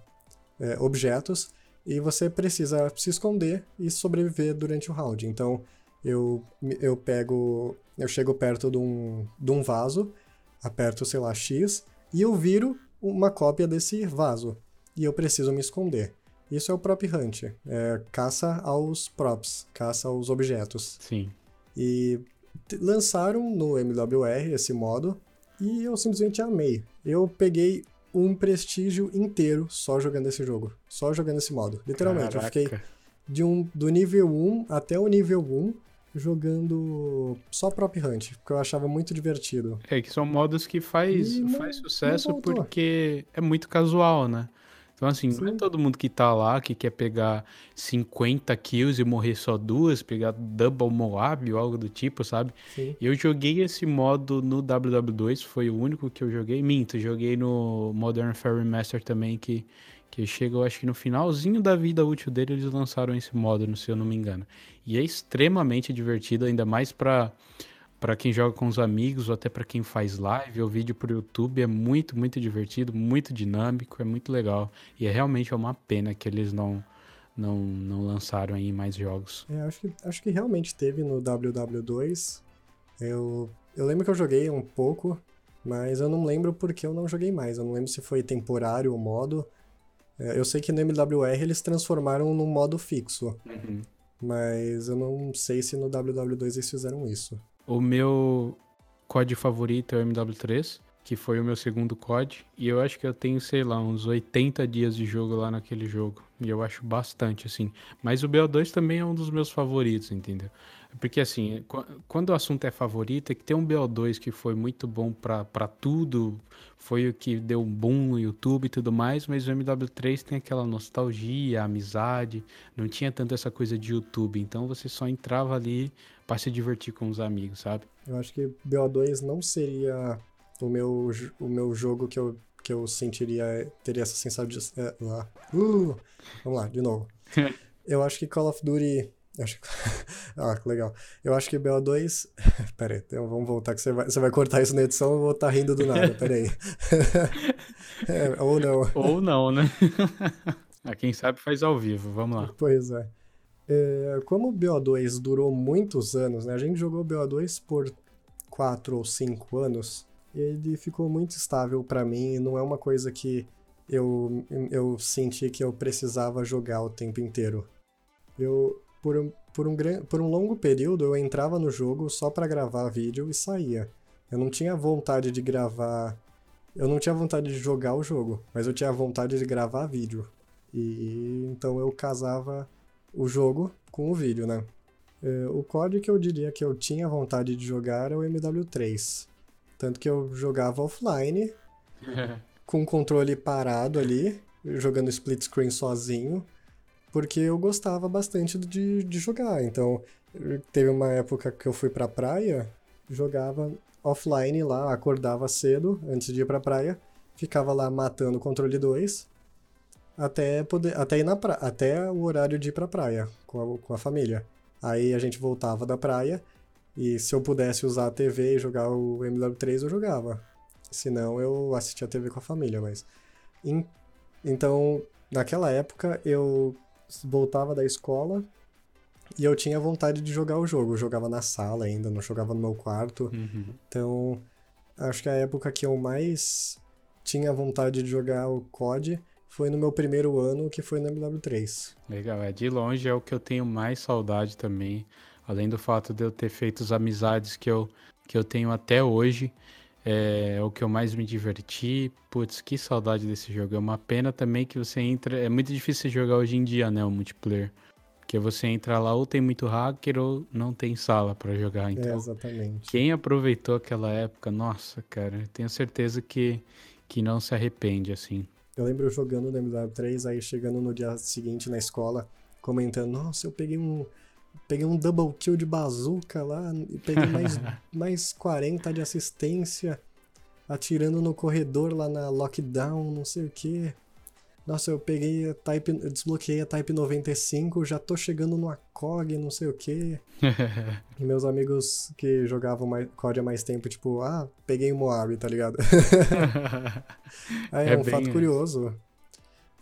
é, objetos, e você precisa se esconder e sobreviver durante o round. Então, eu, eu pego. Eu chego perto de um, de um vaso, aperto, sei lá, X, e eu viro uma cópia desse vaso. E eu preciso me esconder. Isso é o prop hunt, é caça aos props, caça aos objetos. Sim. E lançaram no MWR esse modo e eu simplesmente amei. Eu peguei um prestígio inteiro só jogando esse jogo, só jogando esse modo. Literalmente, Caraca. eu fiquei de um, do nível 1 até o nível 1 jogando só Prop Hunt, porque eu achava muito divertido. É, que são modos que faz, faz sucesso porque é muito casual, né? Então, assim, Sim. não é todo mundo que tá lá que quer pegar 50 kills e morrer só duas, pegar Double Moab ou algo do tipo, sabe? Sim. Eu joguei esse modo no WW2, foi o único que eu joguei. Minto, joguei no Modern Fairy Master também, que, que chega, eu acho que no finalzinho da vida útil dele, eles lançaram esse modo, se eu não me engano. E é extremamente divertido, ainda mais pra para quem joga com os amigos ou até para quem faz live ou vídeo pro YouTube é muito, muito divertido, muito dinâmico, é muito legal. E é realmente uma pena que eles não não, não lançaram aí mais jogos. É, acho que, acho que realmente teve no WW2. Eu, eu lembro que eu joguei um pouco, mas eu não lembro porque eu não joguei mais. Eu não lembro se foi temporário o modo. É, eu sei que no MWR eles transformaram num modo fixo. Uhum. Mas eu não sei se no WW2 eles fizeram isso. O meu COD favorito é o MW3, que foi o meu segundo COD, e eu acho que eu tenho, sei lá, uns 80 dias de jogo lá naquele jogo. E eu acho bastante, assim. Mas o BO2 também é um dos meus favoritos, entendeu? Porque, assim, quando o assunto é favorito, é que tem um BO2 que foi muito bom para tudo, foi o que deu um boom no YouTube e tudo mais, mas o MW3 tem aquela nostalgia, amizade, não tinha tanto essa coisa de YouTube, então você só entrava ali para se divertir com os amigos, sabe? Eu acho que BO2 não seria o meu, o meu jogo que eu, que eu sentiria, teria essa sensação de... É, lá. Uh, vamos lá, de novo. (laughs) eu acho que Call of Duty Acho que... (laughs) ah, que legal. Eu acho que BO2. (laughs) Pera aí, então vamos voltar, que você vai, você vai cortar isso na edição eu vou estar tá rindo do nada. Pera aí. (laughs) é, ou não. Ou não, né? ah, quem sabe faz ao vivo, vamos lá. Pois é. é. Como o BO2 durou muitos anos, né? A gente jogou BO2 por 4 ou 5 anos. Ele ficou muito estável para mim e não é uma coisa que eu, eu senti que eu precisava jogar o tempo inteiro. Eu, por um, por um, por um longo período eu entrava no jogo só para gravar vídeo e saía. Eu não tinha vontade de gravar. Eu não tinha vontade de jogar o jogo, mas eu tinha vontade de gravar vídeo. E então eu casava o jogo com o vídeo, né? É, o código que eu diria que eu tinha vontade de jogar é o MW3. Tanto que eu jogava offline, (laughs) com o controle parado ali, jogando split screen sozinho porque eu gostava bastante de, de jogar. Então, teve uma época que eu fui pra praia, jogava offline lá, acordava cedo antes de ir pra praia, ficava lá matando o controle 2 até poder até ir na pra, até o horário de ir pra praia com a, com a família. Aí a gente voltava da praia e se eu pudesse usar a TV e jogar o MW3 eu jogava. Se não, eu assistia a TV com a família, mas em, então, naquela época eu voltava da escola e eu tinha vontade de jogar o jogo. Eu jogava na sala ainda, não jogava no meu quarto. Uhum. Então, acho que a época que eu mais tinha vontade de jogar o COD foi no meu primeiro ano, que foi no MW3. Legal, é de longe é o que eu tenho mais saudade também. Além do fato de eu ter feito as amizades que eu, que eu tenho até hoje. É o que eu mais me diverti. Putz, que saudade desse jogo. É uma pena também que você entra. É muito difícil jogar hoje em dia, né? O multiplayer. Porque você entra lá ou tem muito hacker ou não tem sala para jogar. Então, é, exatamente. Quem aproveitou aquela época, nossa, cara, tenho certeza que, que não se arrepende, assim. Eu lembro jogando no MW3, aí chegando no dia seguinte na escola, comentando, nossa, eu peguei um. Peguei um double kill de bazuca lá e peguei mais, (laughs) mais 40 de assistência atirando no corredor lá na lockdown, não sei o que. Nossa, eu peguei a Type, eu desbloqueei a Type 95, já tô chegando no ACOG, não sei o que. (laughs) e meus amigos que jogavam mais, COD há mais tempo, tipo, ah, peguei o Moab, tá ligado? (laughs) É, é um fato isso. curioso.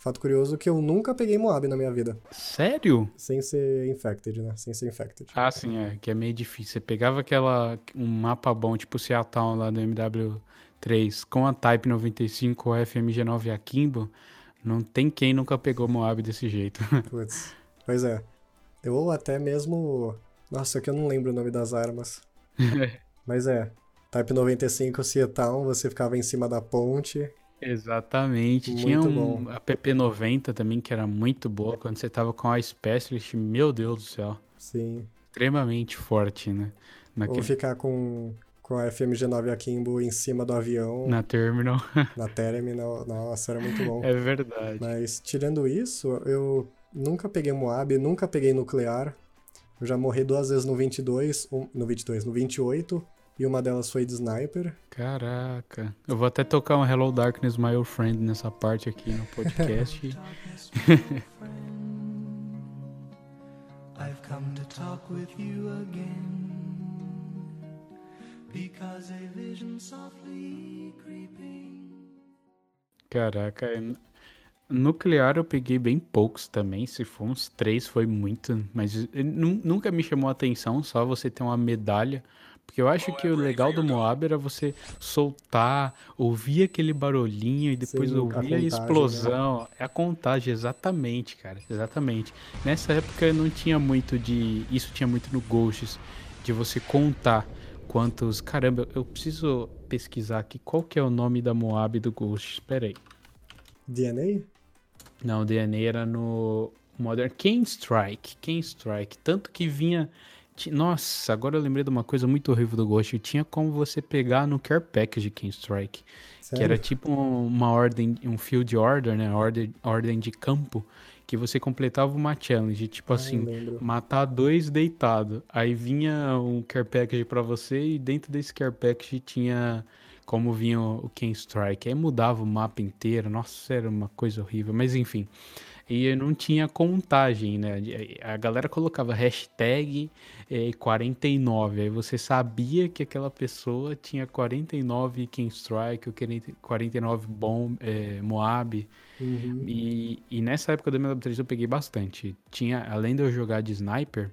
Fato curioso que eu nunca peguei Moab na minha vida. Sério? Sem ser infected, né? Sem ser infected. Ah, sim, é. Que é meio difícil. Você pegava aquela. um mapa bom, tipo Seattle lá do MW3, com a Type 95 ou FMG9 Akimbo não tem quem nunca pegou Moab desse jeito. (laughs) Putz. Pois é. Ou até mesmo. Nossa, que eu não lembro o nome das armas. (laughs) Mas é. Type 95 Cietown, você ficava em cima da ponte. Exatamente. Muito Tinha um, bom. a PP90 também, que era muito boa. Quando você tava com a Specialist, meu Deus do céu. Sim. Extremamente forte, né? Naquele... Ou ficar com com a FMG9 Akimbo em cima do avião. Na terminal. (laughs) na terminal. Nossa, era muito bom. É verdade. Mas tirando isso, eu nunca peguei Moab, nunca peguei nuclear. Eu já morri duas vezes no 22, um, no 22, no 28, e uma delas foi de sniper. Caraca. Eu vou até tocar um Hello Darkness My Old Friend nessa parte aqui no podcast. (laughs) I've come to talk with you again. Because a vision softly creeping. Caraca, é nuclear eu peguei bem poucos também. Se for uns três, foi muito. Mas nunca me chamou a atenção só você ter uma medalha. Porque eu acho que o legal do Moab era você soltar, ouvir aquele barulhinho e depois Sim, ouvir a, a explosão. Né? É a contagem, exatamente, cara. Exatamente. Nessa época não tinha muito de. Isso tinha muito no Ghosts, de você contar quantos. Caramba, eu preciso pesquisar aqui qual que é o nome da Moab do Ghost. Espera aí. DNA? Não, DNA era no Modern King Strike. King Strike. Tanto que vinha. Nossa, agora eu lembrei de uma coisa muito horrível do Ghost. Tinha como você pegar no Care Package King Strike. Sério? Que era tipo uma ordem, um field order, né? Ordem, ordem de campo que você completava uma challenge, tipo ah, assim, matar dois deitado. Aí vinha um care package para você e dentro desse care package tinha como vinha o Ken Strike. Aí mudava o mapa inteiro. Nossa, era uma coisa horrível, mas enfim. E não tinha contagem, né? A galera colocava hashtag é, 49. Aí você sabia que aquela pessoa tinha 49 King Strike, 49 bom, é, Moab. Uhum. E, e nessa época do MW3 eu peguei bastante. Tinha, além de eu jogar de sniper,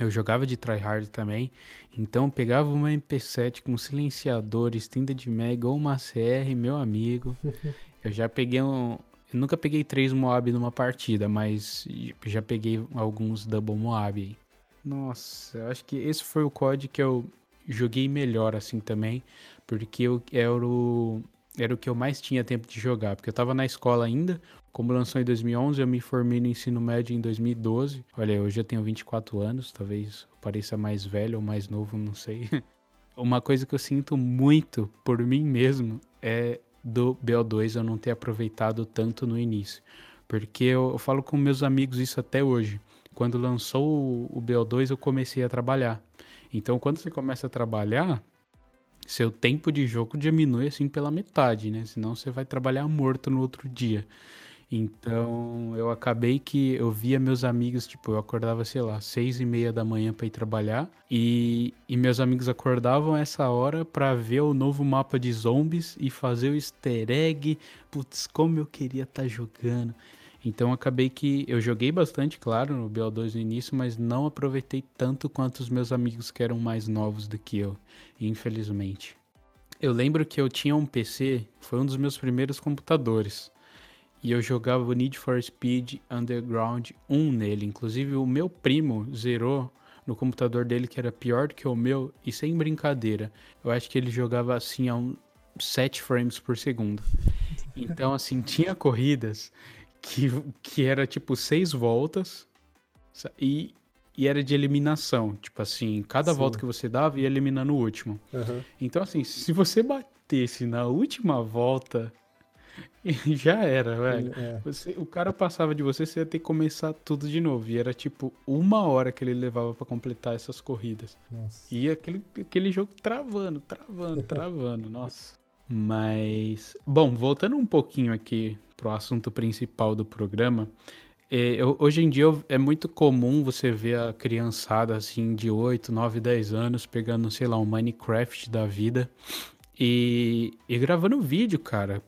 eu jogava de tryhard também, então pegava uma MP7 com silenciador, extended mag ou uma CR, meu amigo. (laughs) eu já peguei um, eu nunca peguei três Moab numa partida, mas já peguei alguns Double Moab. Nossa, eu acho que esse foi o COD que eu joguei melhor assim também, porque eu era o, era o que eu mais tinha tempo de jogar, porque eu tava na escola ainda, como lançou em 2011, eu me formei no ensino médio em 2012. Olha, hoje eu tenho 24 anos, talvez pareça mais velho ou mais novo, não sei. (laughs) Uma coisa que eu sinto muito por mim mesmo é do BO2 eu não ter aproveitado tanto no início. Porque eu, eu falo com meus amigos isso até hoje. Quando lançou o, o BO2 eu comecei a trabalhar. Então quando você começa a trabalhar, seu tempo de jogo diminui assim pela metade, né? Senão você vai trabalhar morto no outro dia. Então eu acabei que eu via meus amigos, tipo, eu acordava, sei lá, seis e meia da manhã para ir trabalhar e, e meus amigos acordavam essa hora para ver o novo mapa de zombies e fazer o easter egg. Putz, como eu queria estar tá jogando. Então acabei que eu joguei bastante, claro, no BO2 no início, mas não aproveitei tanto quanto os meus amigos que eram mais novos do que eu, infelizmente. Eu lembro que eu tinha um PC, foi um dos meus primeiros computadores. E eu jogava o Need for Speed Underground 1 nele. Inclusive, o meu primo zerou no computador dele, que era pior do que o meu, e sem brincadeira. Eu acho que ele jogava assim a um 7 frames por segundo. Então, assim, (laughs) tinha corridas que, que era tipo 6 voltas E, e era de eliminação. Tipo assim, cada Sim. volta que você dava ia eliminando o último. Uhum. Então, assim, se você batesse na última volta, (laughs) já era, velho. É. Você, o cara passava de você, você ia ter que começar tudo de novo. E era tipo uma hora que ele levava para completar essas corridas. Nossa. E aquele, aquele jogo travando, travando, (laughs) travando. Nossa. Mas, bom, voltando um pouquinho aqui pro assunto principal do programa, é, eu, hoje em dia é muito comum você ver a criançada assim de 8, 9, 10 anos pegando, sei lá, um Minecraft da vida e, e gravando vídeo, cara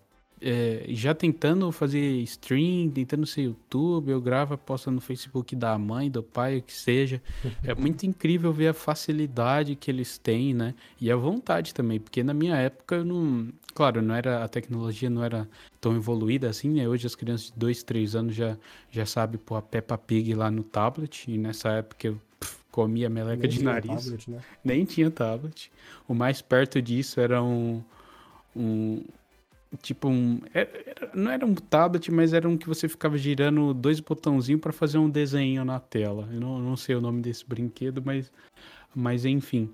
é, já tentando fazer stream, tentando ser YouTube, eu gravo, posto no Facebook da mãe, do pai, o que seja. É (laughs) muito incrível ver a facilidade que eles têm, né? E a vontade também, porque na minha época eu não. Claro, não era, a tecnologia não era tão evoluída assim, né? Hoje as crianças de 2, 3 anos já, já sabem pôr a Peppa Pig lá no tablet, e nessa época eu comia meleca Nem de nariz. Tablet, né? Nem tinha tablet. O mais perto disso era um, um tipo um. Era, era, não era um tablet, mas era um que você ficava girando dois botãozinhos para fazer um desenho na tela. Eu não, não sei o nome desse brinquedo, mas, mas enfim.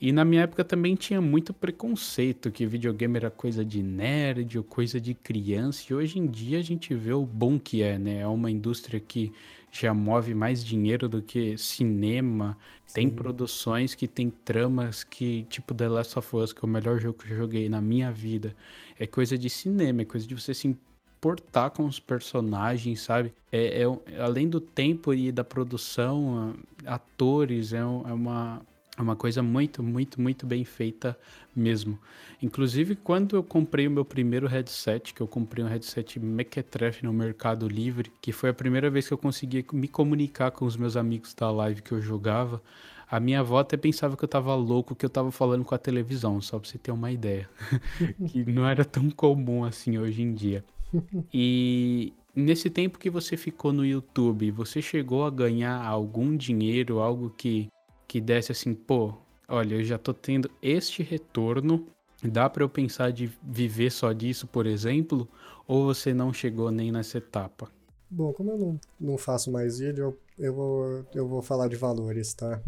E na minha época também tinha muito preconceito que videogame era coisa de nerd ou coisa de criança. E hoje em dia a gente vê o bom que é, né? É uma indústria que já move mais dinheiro do que cinema. Sim. Tem produções que tem tramas que, tipo The Last of Us, que é o melhor jogo que eu joguei na minha vida. É coisa de cinema, é coisa de você se importar com os personagens, sabe? É, é além do tempo e da produção, atores, é, é uma é uma coisa muito, muito, muito bem feita mesmo. Inclusive, quando eu comprei o meu primeiro headset, que eu comprei um headset Mequetrefe no Mercado Livre, que foi a primeira vez que eu consegui me comunicar com os meus amigos da live que eu jogava, a minha avó até pensava que eu tava louco, que eu tava falando com a televisão, só pra você ter uma ideia. (laughs) que não era tão comum assim hoje em dia. (laughs) E nesse tempo que você ficou no YouTube, você chegou a ganhar algum dinheiro, algo que que desse assim, pô, olha, eu já tô tendo este retorno, dá para eu pensar de viver só disso, por exemplo, ou você não chegou nem nessa etapa? Bom, como eu não, não faço mais vídeo, eu, eu, vou, eu vou falar de valores, tá?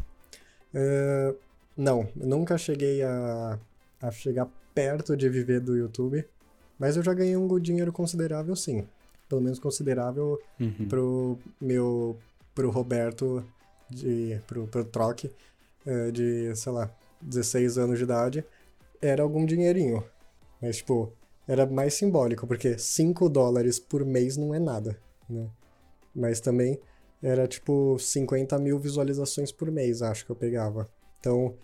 Uh, não, nunca cheguei a, a chegar perto de viver do YouTube, mas eu já ganhei um dinheiro considerável sim. Pelo menos considerável uhum. pro meu pro Roberto de, pro, pro troque é, de, sei lá, 16 anos de idade, era algum dinheirinho. Mas, tipo, era mais simbólico, porque 5 dólares por mês não é nada, né? Mas também era, tipo, 50 mil visualizações por mês, acho que eu pegava. Então,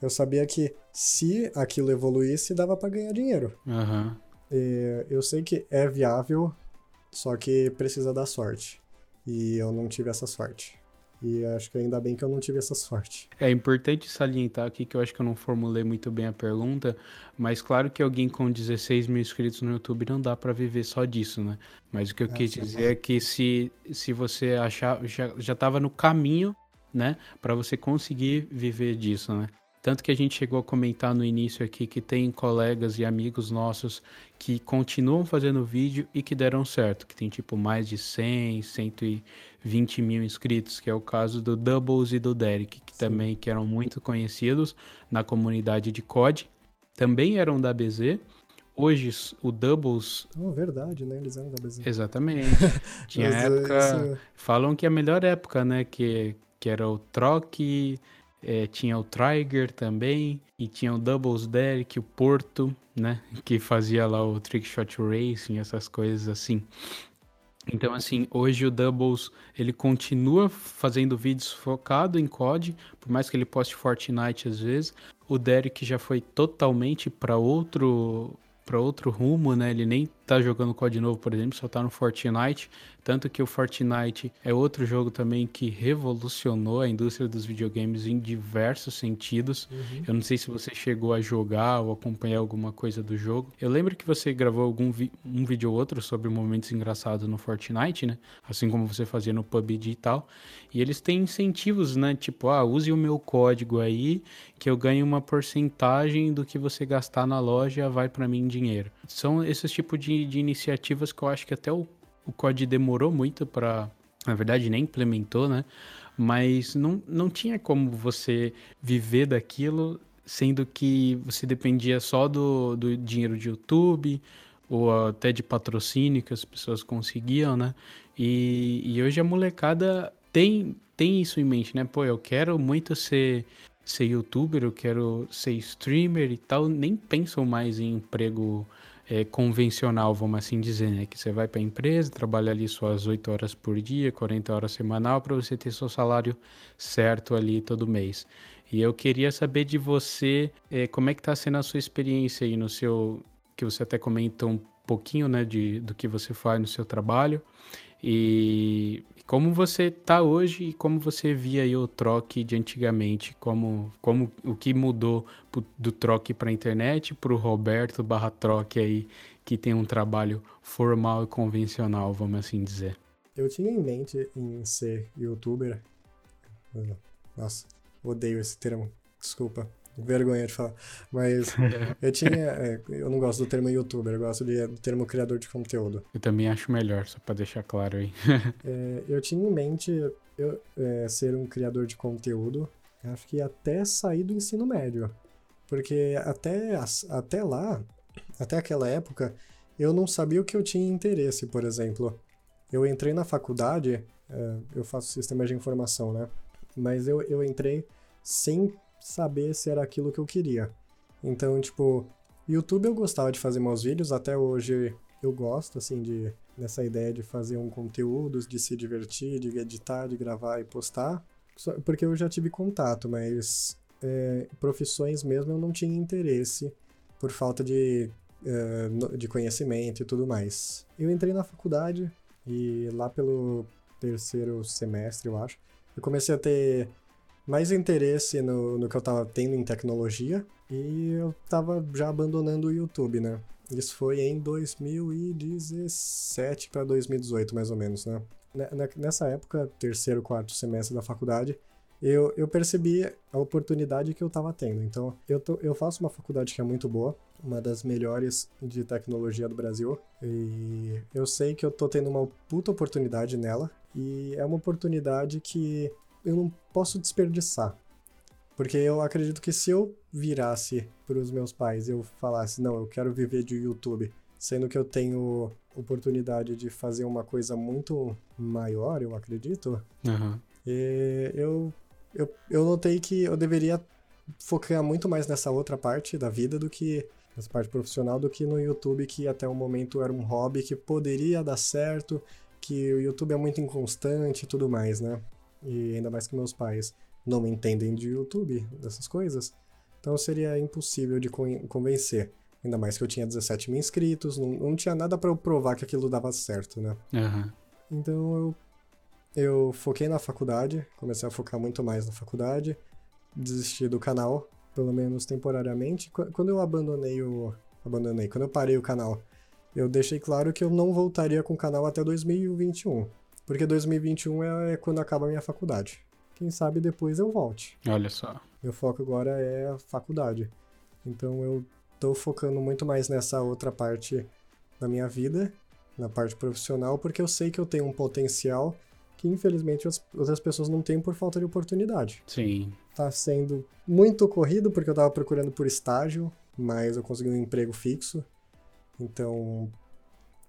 eu sabia que se aquilo evoluísse, dava para ganhar dinheiro. Uhum. eu sei que é viável, só que precisa da sorte. E eu não tive essa sorte. E acho que ainda bem que eu não tive essa sorte. É importante salientar aqui que eu acho que eu não formulei muito bem a pergunta, mas claro que alguém com 16 mil inscritos no YouTube não dá para viver só disso, né? Mas o que eu é, quis dizer é que se, se você achar, já, já tava no caminho, né, para você conseguir viver disso, né? Tanto que a gente chegou a comentar no início aqui que tem colegas e amigos nossos que continuam fazendo vídeo e que deram certo, que tem tipo mais de 100, 120 mil inscritos, que é o caso do Doubles e do Derek, que Sim. também que eram muito conhecidos na comunidade de COD, também eram da BZ. Hoje o Doubles. Oh, verdade, né? Eles eram da BZ. Exatamente. (laughs) Tinha época. Isso... Falam que é a melhor época, né? Que, que era o troque é, tinha o Trigger também, e tinha o Doubles Derek, o Porto, né? Que fazia lá o Trickshot Racing, essas coisas assim. Então, assim, hoje o Doubles, ele continua fazendo vídeos focado em COD, por mais que ele poste Fortnite às vezes. O Derek já foi totalmente para outro para outro rumo, né? Ele nem tá jogando COD novo, por exemplo, só tá no Fortnite. Tanto que o Fortnite é outro jogo também que revolucionou a indústria dos videogames em diversos sentidos. Uhum. Eu não sei se você chegou a jogar ou acompanhar alguma coisa do jogo. Eu lembro que você gravou algum vi um vídeo ou outro sobre momentos engraçados no Fortnite, né? Assim como você fazia no PUBG e tal. E eles têm incentivos, né? Tipo, ah, use o meu código aí que eu ganho uma porcentagem do que você gastar na loja vai para mim em dinheiro. São esses tipos de, de iniciativas que eu acho que até o o COD demorou muito para na verdade nem implementou, né? Mas não, não tinha como você viver daquilo, sendo que você dependia só do, do dinheiro de YouTube ou até de patrocínio que as pessoas conseguiam, né? E, e hoje a molecada tem, tem isso em mente, né? Pô, eu quero muito ser, ser youtuber, eu quero ser streamer e tal, nem pensam mais em emprego é, convencional, vamos assim dizer, né? Que você vai para a empresa, trabalha ali suas 8 horas por dia, 40 horas semanal, para você ter seu salário certo ali todo mês. E eu queria saber de você é, como é que está sendo a sua experiência aí no seu. Que você até comentou um pouquinho, né, de, do que você faz no seu trabalho. E como você está hoje e como você via aí o troque de antigamente, como, como o que mudou do troque para a internet para o Roberto barra troque aí, que tem um trabalho formal e convencional, vamos assim dizer. Eu tinha em mente em ser youtuber. Nossa, odeio esse termo, desculpa vergonha de falar. Mas (laughs) eu tinha. É, eu não gosto do termo youtuber, eu gosto de, do termo criador de conteúdo. Eu também acho melhor, só pra deixar claro aí. (laughs) é, eu tinha em mente eu, é, ser um criador de conteúdo, acho que até sair do ensino médio. Porque até, até lá, até aquela época, eu não sabia o que eu tinha interesse, por exemplo. Eu entrei na faculdade, é, eu faço sistema de informação, né? Mas eu, eu entrei sem saber se era aquilo que eu queria. Então, tipo, YouTube eu gostava de fazer meus vídeos, até hoje eu gosto, assim, de nessa ideia de fazer um conteúdo, de se divertir, de editar, de gravar e postar, porque eu já tive contato, mas é, profissões mesmo eu não tinha interesse por falta de, é, de conhecimento e tudo mais. Eu entrei na faculdade e lá pelo terceiro semestre, eu acho, eu comecei a ter mais interesse no, no que eu tava tendo em tecnologia e eu tava já abandonando o YouTube, né? Isso foi em 2017 para 2018, mais ou menos, né? Nessa época, terceiro, quarto semestre da faculdade, eu, eu percebi a oportunidade que eu estava tendo. Então, eu, tô, eu faço uma faculdade que é muito boa, uma das melhores de tecnologia do Brasil, e eu sei que eu tô tendo uma puta oportunidade nela, e é uma oportunidade que eu não posso desperdiçar. Porque eu acredito que se eu virasse para os meus pais e eu falasse, não, eu quero viver de YouTube, sendo que eu tenho oportunidade de fazer uma coisa muito maior, eu acredito, uhum. eu, eu, eu notei que eu deveria focar muito mais nessa outra parte da vida do que nessa parte profissional do que no YouTube, que até o momento era um hobby que poderia dar certo, que o YouTube é muito inconstante e tudo mais, né? E ainda mais que meus pais não me entendem de YouTube, dessas coisas, então seria impossível de convencer. Ainda mais que eu tinha 17 mil inscritos, não, não tinha nada para eu provar que aquilo dava certo, né? Uhum. Então eu, eu foquei na faculdade, comecei a focar muito mais na faculdade, desisti do canal, pelo menos temporariamente. Quando eu abandonei o. Abandonei, quando eu parei o canal, eu deixei claro que eu não voltaria com o canal até 2021. Porque 2021 é, é quando acaba a minha faculdade. Quem sabe depois eu volte. Olha só. Meu foco agora é a faculdade. Então eu tô focando muito mais nessa outra parte da minha vida, na parte profissional, porque eu sei que eu tenho um potencial que infelizmente as outras pessoas não têm por falta de oportunidade. Sim. Tá sendo muito corrido porque eu tava procurando por estágio, mas eu consegui um emprego fixo. Então,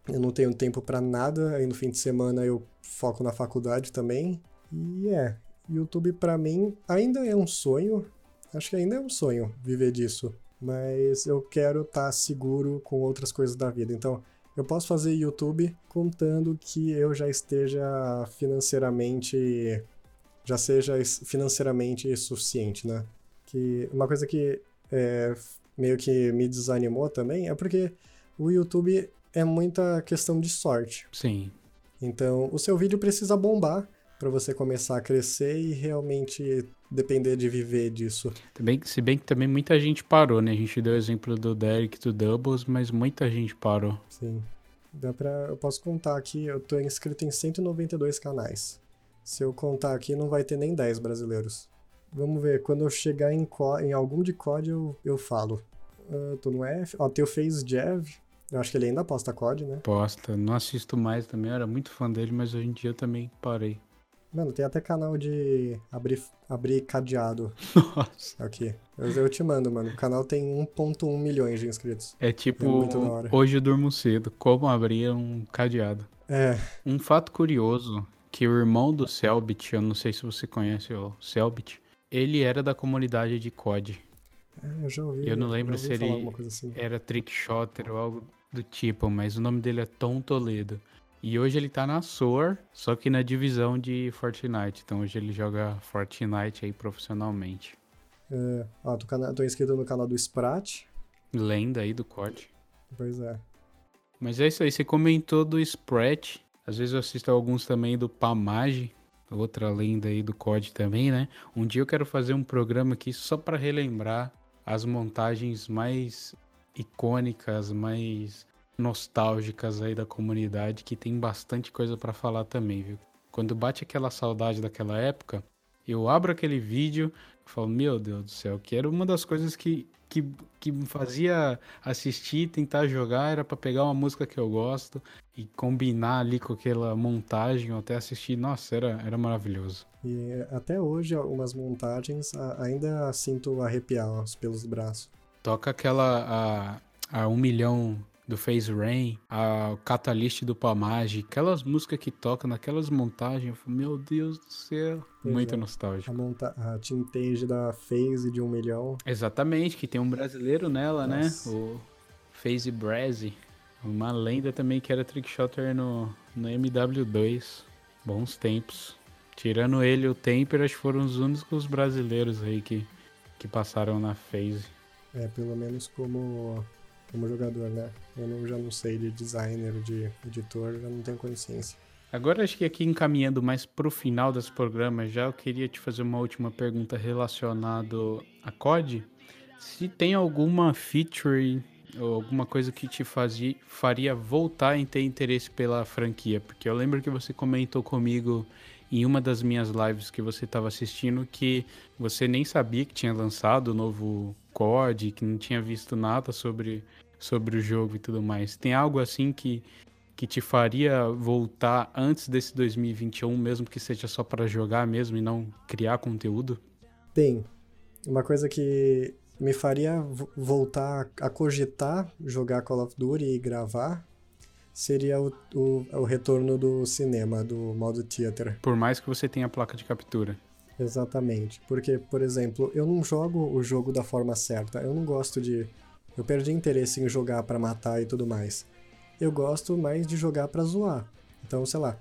eu não tenho tempo para nada, aí no fim de semana eu foco na faculdade também. E é, YouTube para mim ainda é um sonho. Acho que ainda é um sonho viver disso, mas eu quero estar tá seguro com outras coisas da vida. Então, eu posso fazer YouTube contando que eu já esteja financeiramente já seja financeiramente suficiente, né? Que uma coisa que é, meio que me desanimou também é porque o YouTube é muita questão de sorte. Sim. Então, o seu vídeo precisa bombar para você começar a crescer e realmente depender de viver disso. Também, se bem que também muita gente parou, né? A gente deu o exemplo do Derek do Doubles, mas muita gente parou. Sim. Dá pra, eu posso contar aqui, eu tô inscrito em 192 canais. Se eu contar aqui, não vai ter nem 10 brasileiros. Vamos ver, quando eu chegar em, em algum de COD, eu, eu falo. Uh, tô no F. Ó, tem o Face Jav, Eu acho que ele ainda posta COD, né? Posta. Não assisto mais também, eu era muito fã dele, mas hoje em dia eu também parei. Mano, tem até canal de abrir, abrir cadeado (laughs) Nossa. aqui. Eu, eu te mando, mano. O canal tem 1.1 milhões de inscritos. É tipo, É hoje eu durmo cedo. Como abrir um cadeado. É, Um fato curioso, que o irmão do Selbit, eu não sei se você conhece o Selbit, ele era da comunidade de COD. é, eu já ouvi. Eu não lembro se ouvi falar ele- assim. Era Trickshotter ou algo do tipo, mas o nome dele é Tom Toledo. E hoje ele tá na SOAR, só que na divisão de Fortnite. Então hoje ele joga Fortnite aí profissionalmente. É, ó, tô, cana- tô inscrito no canal do Sprat. Lenda aí do COD. Pois é. Mas é isso aí, você comentou do Sprat. Às vezes eu assisto alguns também do Pamage, outra lenda aí do COD também, né? Um dia eu quero fazer um programa aqui só para relembrar as montagens mais icônicas, mais nostálgicas aí da comunidade, que tem bastante coisa para falar também, viu? Quando bate aquela saudade daquela época, eu abro aquele vídeo e falo, meu Deus do céu, que era uma das coisas que, que, que me fazia assistir, tentar jogar, era para pegar uma música que eu gosto e combinar ali com aquela montagem, ou até assistir, nossa, era, era maravilhoso. E até hoje, algumas montagens ainda sinto arrepiar os pelos do braço. Toca aquela, a, a um milhão do Phase Rain, a Catalyst do Pamage, aquelas músicas que tocam naquelas montagens, meu Deus do céu, Pois muito é. nostálgico. A, monta a Tintage da FaZe de um milhão. Exatamente, que tem um brasileiro nela, Nossa. né? O Phase Brazy. Uma lenda também que era trickshotter no, no MW2. Bons tempos. Tirando ele e o Temper, acho que foram os únicos brasileiros aí que, que passaram na Phase. É, pelo menos como, como jogador, né? Eu não, já não sei de designer, de editor, já não tenho consciência. Agora acho que aqui encaminhando mais pro final desse programa já, eu queria te fazer uma última pergunta relacionada a COD. Se tem alguma feature ou alguma coisa que te fazia, faria voltar em ter interesse pela franquia, porque eu lembro que você comentou comigo em uma das minhas lives que você estava assistindo que você nem sabia que tinha lançado o novo COD, que não tinha visto nada sobre, sobre o jogo e tudo mais. Tem algo assim que que te faria voltar antes desse 2021, mesmo que seja só para jogar mesmo e não criar conteúdo? Tem. Uma coisa que me faria vo- voltar a cogitar jogar Call of Duty e gravar seria o, o, o retorno do cinema, do modo theater. Por mais que você tenha placa de captura. Exatamente. Porque, por exemplo, eu não jogo o jogo da forma certa. Eu não gosto de. Eu perdi interesse em jogar pra matar e tudo mais. Eu gosto mais de jogar pra zoar. Então, sei lá,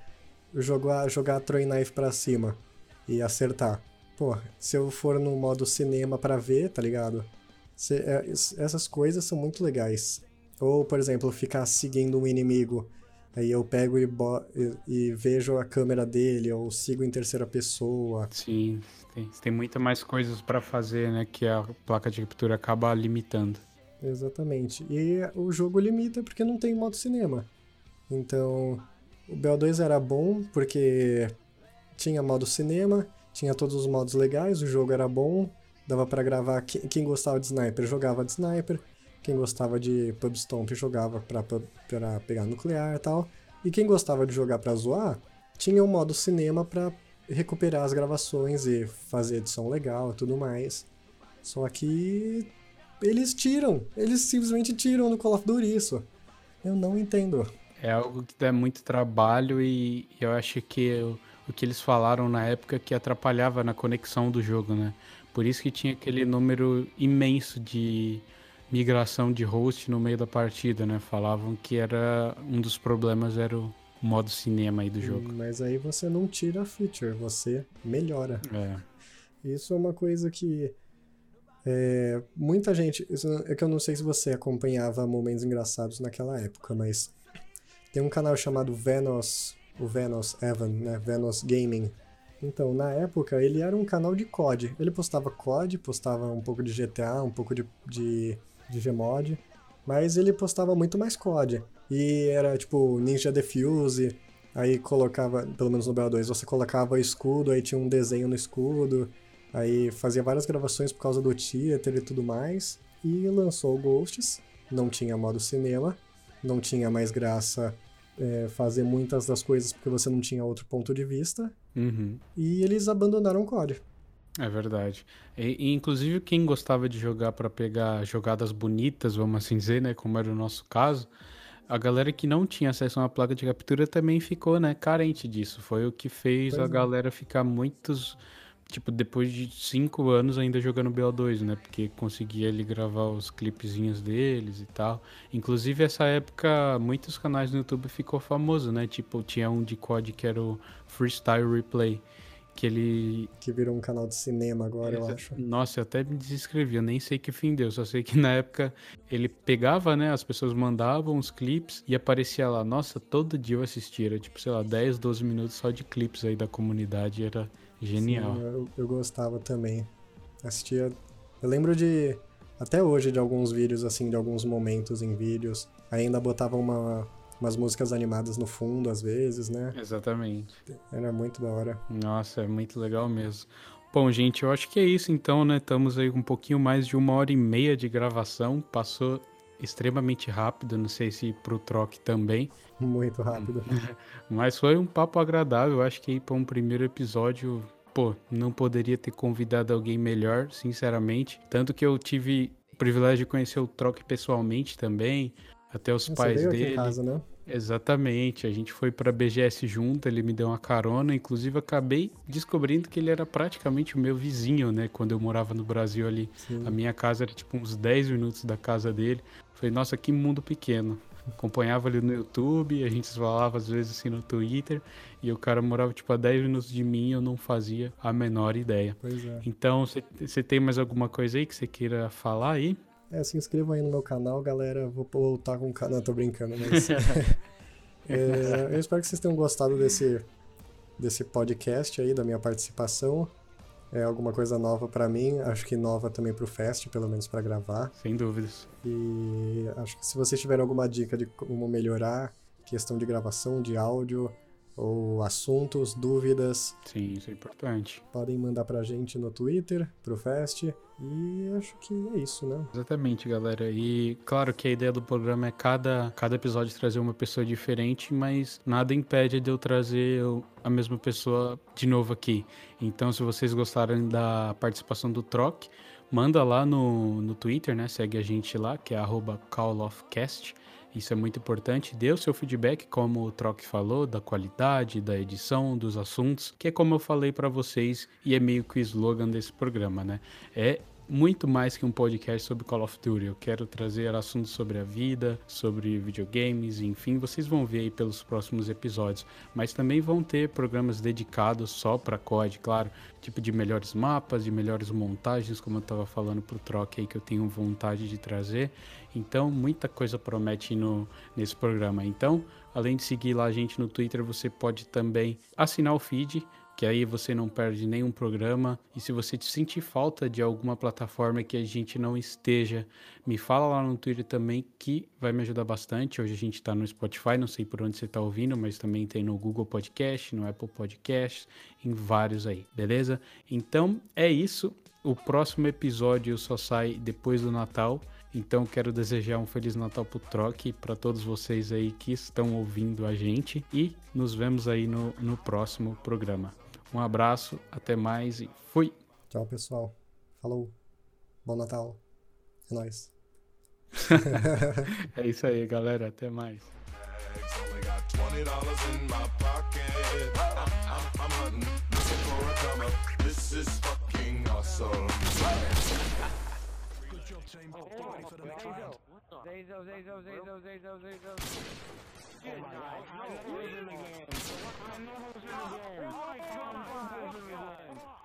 jogar, jogar Throwing Knife pra cima e acertar. Pô, se eu for no modo cinema pra ver, tá ligado? Se- é, es- essas coisas são muito legais. Ou, por exemplo, ficar seguindo um inimigo. Aí eu pego e, e- e vejo a câmera dele, ou sigo em terceira pessoa. Sim, tem, tem muita mais coisas para fazer, né? Que a placa de captura acaba limitando. Exatamente. E o jogo limita porque não tem modo cinema. Então, o BO2 era bom porque tinha modo cinema, tinha todos os modos legais, o jogo era bom, dava pra gravar. Quem quem gostava de sniper jogava de sniper, quem gostava de pub stomp jogava pra, pra pegar nuclear e tal. E quem gostava de jogar pra zoar, tinha um modo cinema pra recuperar as gravações e fazer edição legal e tudo mais. Só que eles tiram, eles simplesmente tiram no Call of Duty isso. Eu não entendo. É algo que dá muito trabalho e eu acho que o, o que eles falaram na época que atrapalhava na conexão do jogo, né? Por isso que tinha aquele número imenso de migração de host no meio da partida, né? Falavam que era um dos problemas era o modo cinema aí do jogo. Mas aí você não tira a feature, você melhora. É. Isso é uma coisa que é, muita gente. É que eu não sei se você acompanhava momentos engraçados naquela época, mas tem um canal chamado Venos, o Venos Evan, né? Venos Gaming. Então, na época, ele era um canal de COD. Ele postava COD, postava um pouco de GTA, um pouco de, de, de Gmod, mas ele postava muito mais COD. E era tipo Ninja Defuse, aí colocava, pelo menos no BO2, você colocava escudo, aí tinha um desenho no escudo, aí fazia várias gravações por causa do theater e tudo mais. E lançou o Ghosts, não tinha modo cinema, não tinha mais graça é, fazer muitas das coisas porque você não tinha outro ponto de vista. Uhum. E eles abandonaram o COD. É verdade. E, e, inclusive quem gostava de jogar para pegar jogadas bonitas, vamos assim dizer, né, como era o nosso caso, a galera que não tinha acesso a uma placa de captura também ficou, né, carente disso. Foi o que fez pois a é. galera ficar muitos tipo, depois de cinco anos ainda jogando BO2, né? Porque conseguia ele gravar os clipezinhos deles e tal. Inclusive, essa época, muitos canais no YouTube ficou famoso, né? Tipo, tinha um de COD que era o Freestyle Replay. Que ele. Que virou um canal de cinema agora, Exa eu acho. Nossa, eu até me desescrevi, eu nem sei que fim deu. Só sei que na época ele pegava, né? As pessoas mandavam os clipes e aparecia lá. Nossa, todo dia eu assistia. Era tipo, sei lá, 10, 12 minutos só de clipes aí da comunidade. Era Genial. Sim, eu, eu gostava também. Assistia. Eu lembro de. Até hoje, de alguns vídeos, assim, de alguns momentos em vídeos. Ainda botava uma, umas músicas animadas no fundo, às vezes, né? Exatamente. Era muito da hora. Nossa, é muito legal mesmo. Bom, gente, eu acho que é isso então, né? Estamos aí com um pouquinho mais de uma hora e meia de gravação. Passou extremamente rápido, não sei se pro troque também. Muito rápido. (laughs) Mas foi um papo agradável, acho que para um primeiro episódio, pô, não poderia ter convidado alguém melhor, sinceramente. Tanto que eu tive o privilégio de conhecer o troque pessoalmente também, até os Você pais dele. Casa, né? Exatamente, a gente foi para BGS junto, ele me deu uma carona, inclusive acabei descobrindo que ele era praticamente o meu vizinho, né, quando eu morava no Brasil ali. Sim. A minha casa era tipo uns 10 minutos da casa dele. Falei, nossa, que mundo pequeno. Acompanhava ele no YouTube, a gente falava às vezes assim no Twitter, e o cara morava tipo a 10 minutos de mim eu não fazia a menor ideia. Pois é. Então, você tem mais alguma coisa aí que você queira falar aí? É, se inscrevam aí no meu canal, galera. Vou voltar com o canal. Não, tô brincando, mas. (laughs) é, eu espero que vocês tenham gostado desse, desse podcast aí, da minha participação. É alguma coisa nova para mim, acho que nova também pro Fest, pelo menos para gravar. Sem dúvidas. E acho que se vocês tiverem alguma dica de como melhorar questão de gravação, de áudio, ou assuntos, dúvidas. Sim, isso é importante. Podem mandar pra gente no Twitter, pro Fest. E acho que é isso, né? Exatamente, galera. E claro que a ideia do programa é cada, cada episódio trazer uma pessoa diferente, mas nada impede de eu trazer a mesma pessoa de novo aqui. Então, se vocês gostarem da participação do Troc, manda lá no, no Twitter, né? Segue a gente lá, que é callofcast. Isso é muito importante. Dê o seu feedback, como o Troc falou, da qualidade, da edição, dos assuntos, que é como eu falei para vocês e é meio que o slogan desse programa, né? É muito mais que um podcast sobre Call of Duty. Eu quero trazer assuntos sobre a vida, sobre videogames, enfim, vocês vão ver aí pelos próximos episódios. Mas também vão ter programas dedicados só para COD, claro, tipo de melhores mapas, de melhores montagens, como eu estava falando pro Troque aí que eu tenho vontade de trazer. Então, muita coisa promete no, nesse programa. Então, além de seguir lá a gente no Twitter, você pode também assinar o feed que aí você não perde nenhum programa. E se você sentir falta de alguma plataforma que a gente não esteja, me fala lá no Twitter também que vai me ajudar bastante. Hoje a gente está no Spotify, não sei por onde você está ouvindo, mas também tem no Google Podcast, no Apple Podcast, em vários aí, beleza? Então é isso. O próximo episódio só sai depois do Natal. Então quero desejar um feliz Natal pro Troque para todos vocês aí que estão ouvindo a gente e nos vemos aí no, no próximo programa. Um abraço, até mais e fui. Tchau, pessoal. Falou. Bom Natal. É nóis. (laughs) é isso aí, galera. Até mais. on him. Zazo, Zazo, Zazo, Zazo, Zazo, Zazo. Good oh my night. God. No, who's in the game? I know who's in the game. Oh my God, who's in the game?